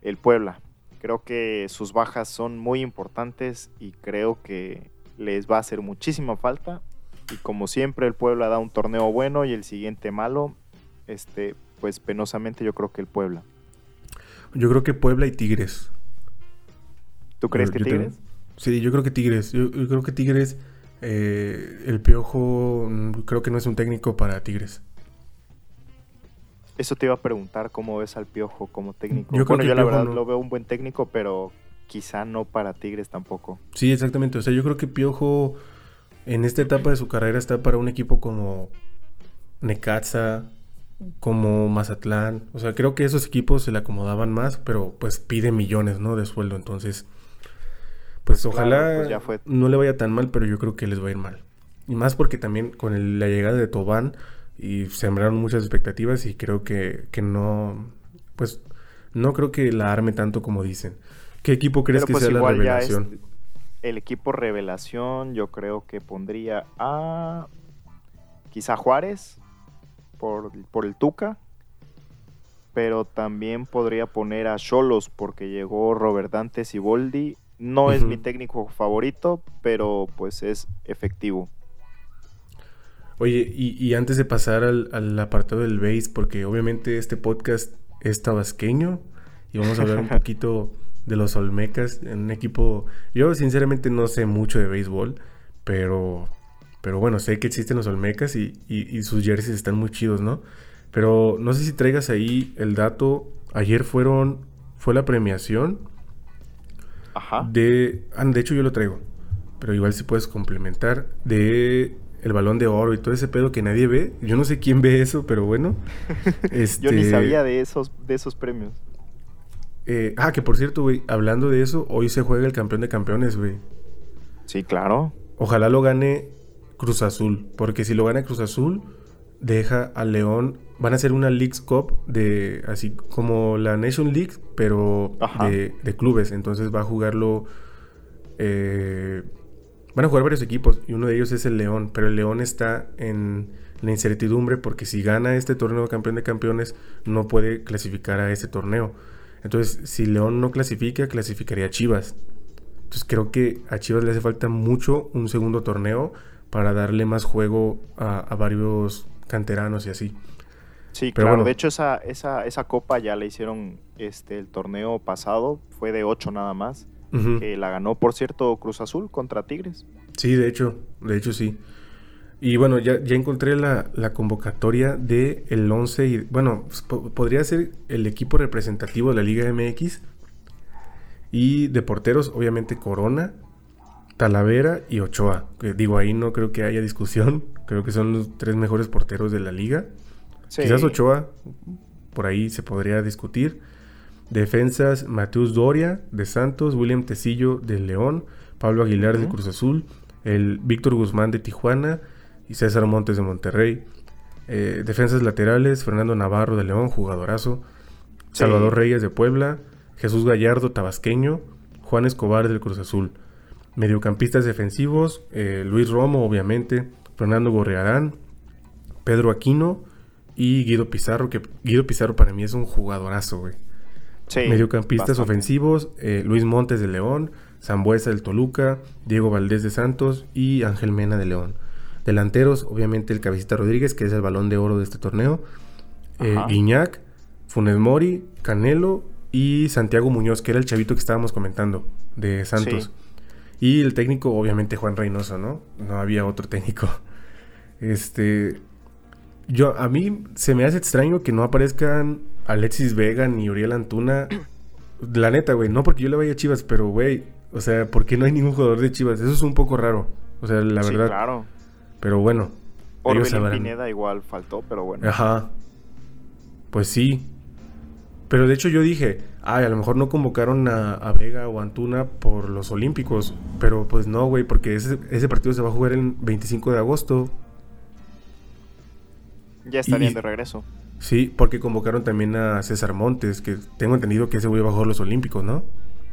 El Puebla. Creo que sus bajas son muy importantes y creo que les va a hacer muchísima falta. Y como siempre el Puebla da un torneo bueno y el siguiente malo, este, pues penosamente yo creo que el Puebla. Yo creo que Puebla y Tigres. ¿Tú crees Yo- que yo Tigres? tengo- Sí, yo creo que Tigres. Yo, yo creo que Tigres, eh, el Piojo, mm, creo que no es un técnico para Tigres. Eso te iba a preguntar cómo ves al Piojo como técnico. Yo bueno, que yo la verdad no. lo veo un buen técnico, pero quizá no para Tigres tampoco. Sí, exactamente. O sea, yo creo que Piojo en esta etapa de su carrera está para un equipo como Necaxa, como Mazatlán. O sea, creo que esos equipos se le acomodaban más, pero pues pide millones, ¿no? De sueldo. Entonces, pues Claro, ojalá pues ya fue. no le vaya tan mal, pero yo creo que les va a ir mal. Y más porque también con el- la llegada de Tobán y sembraron muchas expectativas y creo que, que no, pues no creo que la arme tanto como dicen. ¿Qué equipo crees Pero que pues sea la revelación? es- el equipo revelación yo creo que pondría a quizá Juárez por, por el Tuca, pero también podría poner a Cholos porque llegó Robert Dante Siboldi. No es mi técnico favorito, pero pues es efectivo. Oye, y, y antes de pasar al, al apartado del base, porque obviamente este podcast es tabasqueño y vamos a hablar un [laughs] poquito de los Olmecas, en un equipo, yo sinceramente no sé mucho de béisbol, pero, pero bueno, sé que existen los Olmecas y, y- y sus jerseys están muy chidos, ¿no? Pero no sé si traigas ahí el dato, ayer fueron, fue la premiación Ajá. de, ah, de hecho yo lo traigo, pero igual si puedes complementar de el balón de oro y todo ese pedo que nadie ve. Yo no sé quién ve eso, pero bueno. [laughs] Yo ni Este, sabía de esos, de esos premios. eh, ah, que por cierto, güey, hablando de eso, hoy se juega el campeón de campeones, güey. Sí, claro. Ojalá lo gane Cruz Azul, porque si lo gana Cruz Azul, deja al León. Van a hacer una Leagues Cup de así como la Nation League, pero de, de clubes. Entonces va a jugarlo. eh, van a jugar varios equipos y uno de ellos es el León, pero el León está en la incertidumbre porque si gana este torneo de campeón de campeones no puede clasificar a ese torneo. Entonces, si León no clasifica, clasificaría a Chivas. Entonces creo que a Chivas le hace falta mucho un segundo torneo para darle más juego a, a varios canteranos y así. Sí, Pero claro. bueno. De hecho, esa, esa, esa copa ya la hicieron este, el torneo pasado. Fue de 8 nada más. Que la ganó, por cierto, Cruz Azul contra Tigres. Sí, de hecho, de hecho sí. Y bueno, ya, ya encontré la, la convocatoria de el 11 y bueno, pues, po- podría ser el equipo representativo de la Liga MX y de porteros, obviamente Corona, Talavera y Ochoa. Que digo, ahí no creo que haya discusión. [laughs] Creo que son los tres mejores porteros de la liga. Sí. Quizás Ochoa, por ahí se podría discutir. Defensas, Mateus Doria de Santos, William Tecillo de León, Pablo Aguilar de Ujú. Cruz Azul, el Víctor Guzmán de Tijuana y César Montes de Monterrey. Eh, defensas laterales, Fernando Navarro de León, jugadorazo. Sí. Salvador Reyes de Puebla, Jesús Gallardo, tabasqueño, Juan Escobar del Cruz Azul. Mediocampistas defensivos, eh, Luis Romo, obviamente, Fernando Gorrearán, Pedro Aquino y Guido Pizarro, que Guido Pizarro para mí es un jugadorazo, güey. Sí, Mediocampistas bastante. ofensivos, eh, Luis Montes de León, Zambuesa del Toluca, Diego Valdés de Santos y Ángel Mena de León. Delanteros, obviamente el Cabecita Rodríguez, que es el balón de oro de este torneo. Eh. Guiñac, Funes Mori, Canelo y Santiago Muñoz, que era el chavito que estábamos comentando de Santos. Sí. Y el técnico, obviamente, Juan Reynoso, ¿no? No había otro técnico. [laughs] Este. Yo, a mí se me hace extraño que no aparezcan Alexis Vega ni Uriel Antuna. [clears throat] La neta, güey, no porque yo le vaya a Chivas, pero, güey, o sea, ¿por qué no hay ningún jugador de Chivas? Eso es un poco raro. O sea, la Sí, verdad. claro. Pero bueno. Orbelín. Pineda igual faltó, pero bueno. Ajá. Pues sí. Pero de hecho yo dije, ay, a lo mejor no convocaron a, a Vega o Antuna por los Olímpicos. Pero pues no, güey, porque ese, ese partido se va a jugar el 25 de agosto. Ya estarían y- de regreso. Sí, porque convocaron también a César Montes, que tengo entendido que ese güey jugar los Olímpicos, ¿no?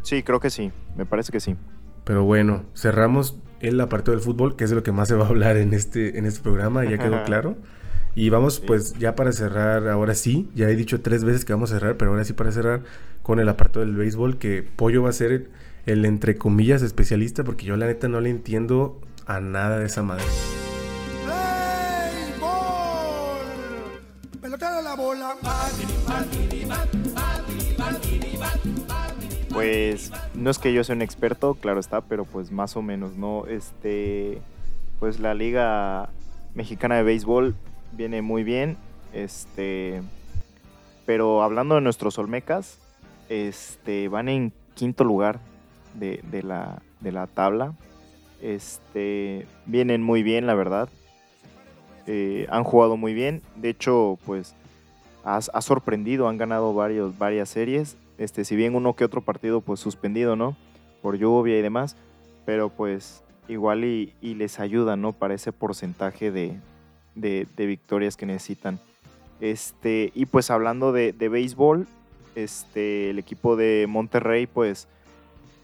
Sí, creo que sí. Me parece que sí. Pero bueno, cerramos el apartado del fútbol, que es de lo que más se va a hablar en este, en este programa, ya quedó [laughs] claro. Y vamos, pues, ya para cerrar, ahora sí, ya he dicho tres veces que vamos a cerrar, pero ahora sí para cerrar con el apartado del béisbol, que Pollo va a ser el, el, entre comillas especialista, porque yo la neta no le entiendo a nada de esa madre. Pues no es que yo sea un experto, claro está, pero pues más o menos, ¿no? Este, pues la Liga Mexicana de Béisbol viene muy bien, este, pero hablando de nuestros Olmecas, este, van en quinto lugar de, de la, de la tabla, este, vienen muy bien, la verdad, Eh, han jugado muy bien, de hecho, pues ha, sorprendido, han ganado varios, varias series. Este, si bien uno que otro partido pues suspendido, ¿no? Por lluvia y demás, pero pues igual y, les ayuda, ¿no? Para ese porcentaje de, de- de victorias que necesitan. Este, y pues hablando de, de béisbol, este, el equipo de Monterrey pues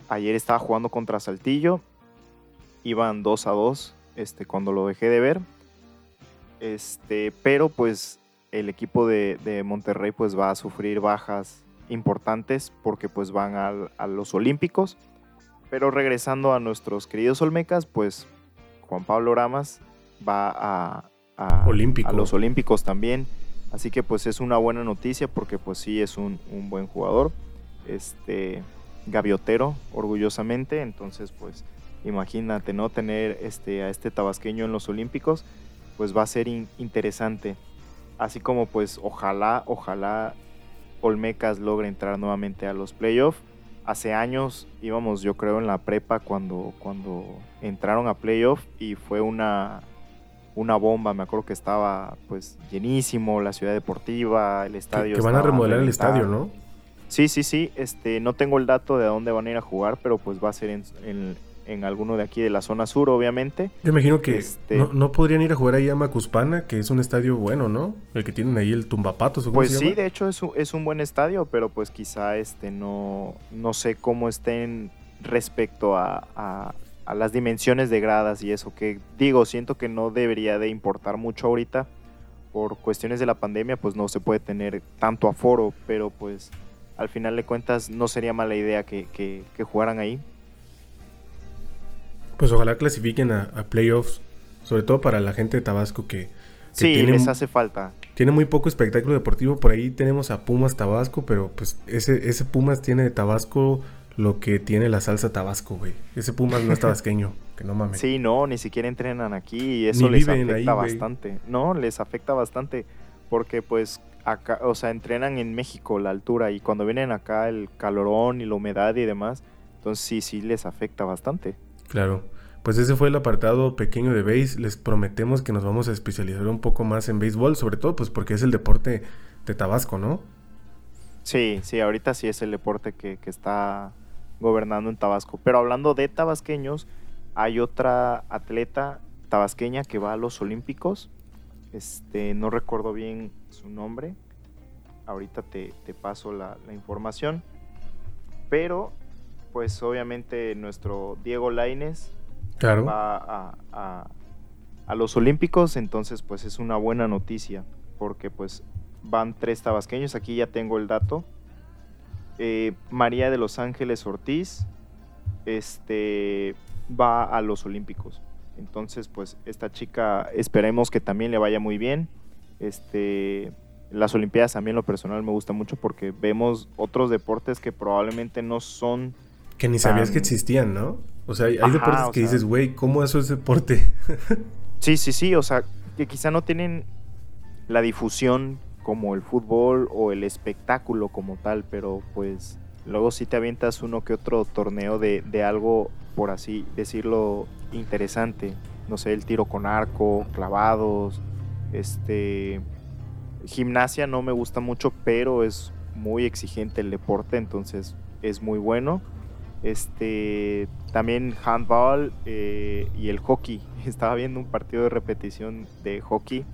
ayer estaba jugando contra Saltillo, iban 2 a 2 este, cuando lo dejé de ver. Este, pero pues el equipo de, de Monterrey pues va a sufrir bajas importantes porque pues van al- a los Olímpicos. Pero regresando a nuestros queridos Olmecas, pues Juan Pablo Ramas va a, a- Olímpico. a los Olímpicos también. Así que pues es una buena noticia porque pues sí es un, un buen jugador. Este gaviotero, orgullosamente. Entonces pues imagínate, ¿no? Tener este, a este tabasqueño en los Olímpicos, pues va a ser in- interesante. Así como pues ojalá, ojalá Olmecas logre entrar nuevamente a los playoffs. Hace años íbamos, yo creo, en la prepa cuando, cuando entraron a playoff y fue una, una bomba. Me acuerdo que estaba pues llenísimo, la ciudad deportiva, el estadio. que van a remodelar el estadio, ¿no? Sí, sí, sí. Este, no tengo el dato de a dónde van a ir a jugar, pero pues va a ser en, en- en alguno de aquí de la zona sur, obviamente. Yo imagino que Este- no, no podrían ir a jugar ahí a Macuspana, que es un estadio bueno, ¿no? El que tienen ahí el Tumbapatos, ¿o cómo Pues se sí, llama? de hecho es un, es un buen estadio, pero pues quizá este no, no sé cómo estén respecto a, a- a las dimensiones de gradas y eso, que digo, siento que no debería de importar mucho ahorita. Por cuestiones de la pandemia, pues no se puede tener tanto aforo, pero pues al final de cuentas no sería mala idea que, que- que jugaran ahí. Pues ojalá clasifiquen a, a playoffs, sobre todo para la gente de Tabasco que, que Sí, tiene, les hace falta. tiene muy poco espectáculo deportivo. Por ahí tenemos a Pumas Tabasco, pero pues ese, ese Pumas tiene de Tabasco lo que tiene la salsa Tabasco, güey. Ese Pumas no es tabasqueño, [laughs] que no mames. Sí, no, ni siquiera entrenan aquí y eso Ni les afecta ahí, bastante. No, les afecta bastante porque pues acá, o sea, entrenan en México la altura y cuando vienen acá el calorón y la humedad y demás, entonces sí, sí les afecta bastante. Claro. Pues ese fue el apartado pequeño de base. Les prometemos que nos vamos a especializar un poco más en béisbol, sobre todo pues porque es el deporte de Tabasco, ¿no? Sí, sí, ahorita sí es el deporte que, que está gobernando en Tabasco. Pero hablando de tabasqueños, hay otra atleta tabasqueña que va a los Olímpicos. Este, no recuerdo bien su nombre. Ahorita te, te paso la, la información. Pero pues obviamente nuestro Diego Laines Claro. va a, a- a los Olímpicos, entonces pues es una buena noticia, porque pues van tres tabasqueños, aquí ya tengo el dato. Eh, María de los Ángeles Ortiz este, va a los Olímpicos. Entonces pues esta chica esperemos que también le vaya muy bien. Este, las Olimpiadas en lo personal me gusta mucho porque vemos otros deportes que probablemente no son Que ni sabías tan- que existían, ¿no? O sea, hay, Ajá, deportes que sea- dices, güey, ¿cómo eso es deporte? [laughs] Sí, sí, sí, o sea, que quizá no tienen la difusión como el fútbol o el espectáculo como tal, pero pues luego sí te avientas uno que otro torneo de, de algo, por así decirlo, interesante. No sé, el tiro con arco, clavados, este... Gimnasia no me gusta mucho, pero es muy exigente el deporte, entonces es muy bueno. Este, también handball eh, y el hockey. [laughs] Estaba viendo un partido de repetición de hockey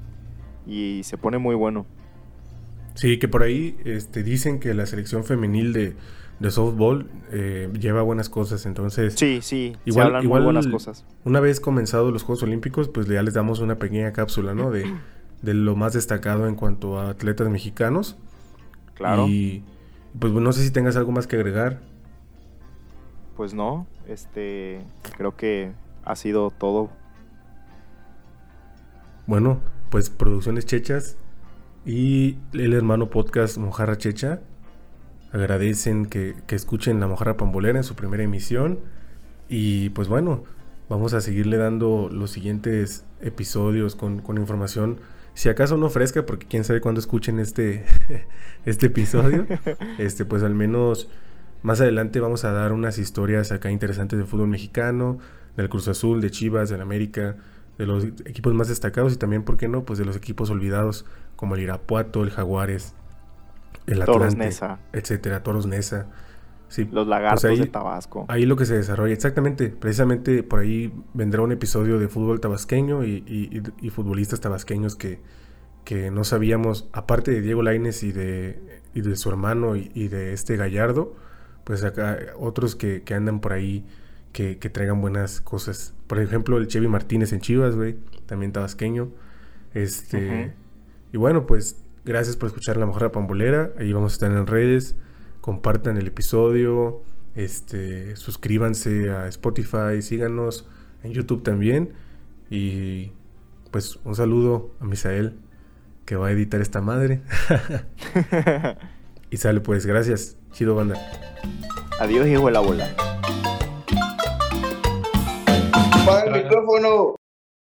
y se pone muy bueno. Sí, que por ahí este, dicen que la selección femenil de, de softball eh, lleva buenas cosas. Entonces, Sí, sí, se Igual- hablan igual- muy buenas cosas. una vez comenzados los Juegos Olímpicos, pues ya les damos una pequeña cápsula, ¿no? De, [clears throat] de lo más destacado en cuanto a atletas mexicanos. Claro, Y pues no sé si tengas algo más que agregar. Pues no, este, creo que ha sido todo. Bueno, pues Producciones Chechas y el hermano podcast Mojarra Checha agradecen que, que escuchen La Mojarra Pambolera en su primera emisión. Y pues bueno, vamos a seguirle dando los siguientes episodios con, con información. Si acaso no fresca, porque quién sabe cuándo escuchen este, [laughs] este episodio. [laughs] Este, pues al menos más adelante vamos a dar unas historias acá interesantes del fútbol mexicano, del Cruz Azul, de Chivas, del América, de los equipos más destacados y también, ¿por qué no? Pues de los equipos olvidados como el Irapuato, el Jaguares, el Toros Atlante, Nesa, etcétera, Toros Nesa. Sí, los lagartos Pues ahí- de Tabasco. ahí lo que se desarrolla, exactamente, precisamente por ahí vendrá un episodio de fútbol tabasqueño y, y- y- y futbolistas tabasqueños que, que no sabíamos, aparte de Diego Laines y de, y de su hermano y de este Gallardo, pues acá otros que, que andan por ahí que, que traigan buenas cosas. Por ejemplo, el Chevy Martínez en Chivas, güey, también tabasqueño. Este, y bueno, pues gracias por escuchar La Mejor Pambolera. Ahí vamos a estar en redes. Compartan el episodio. Este, suscríbanse a Spotify, síganos en YouTube también. Y pues un saludo a Misael que va a editar esta madre. [laughs] y sale pues, gracias. Chido banda. Adiós, hijo de la bola. Apaga el micrófono.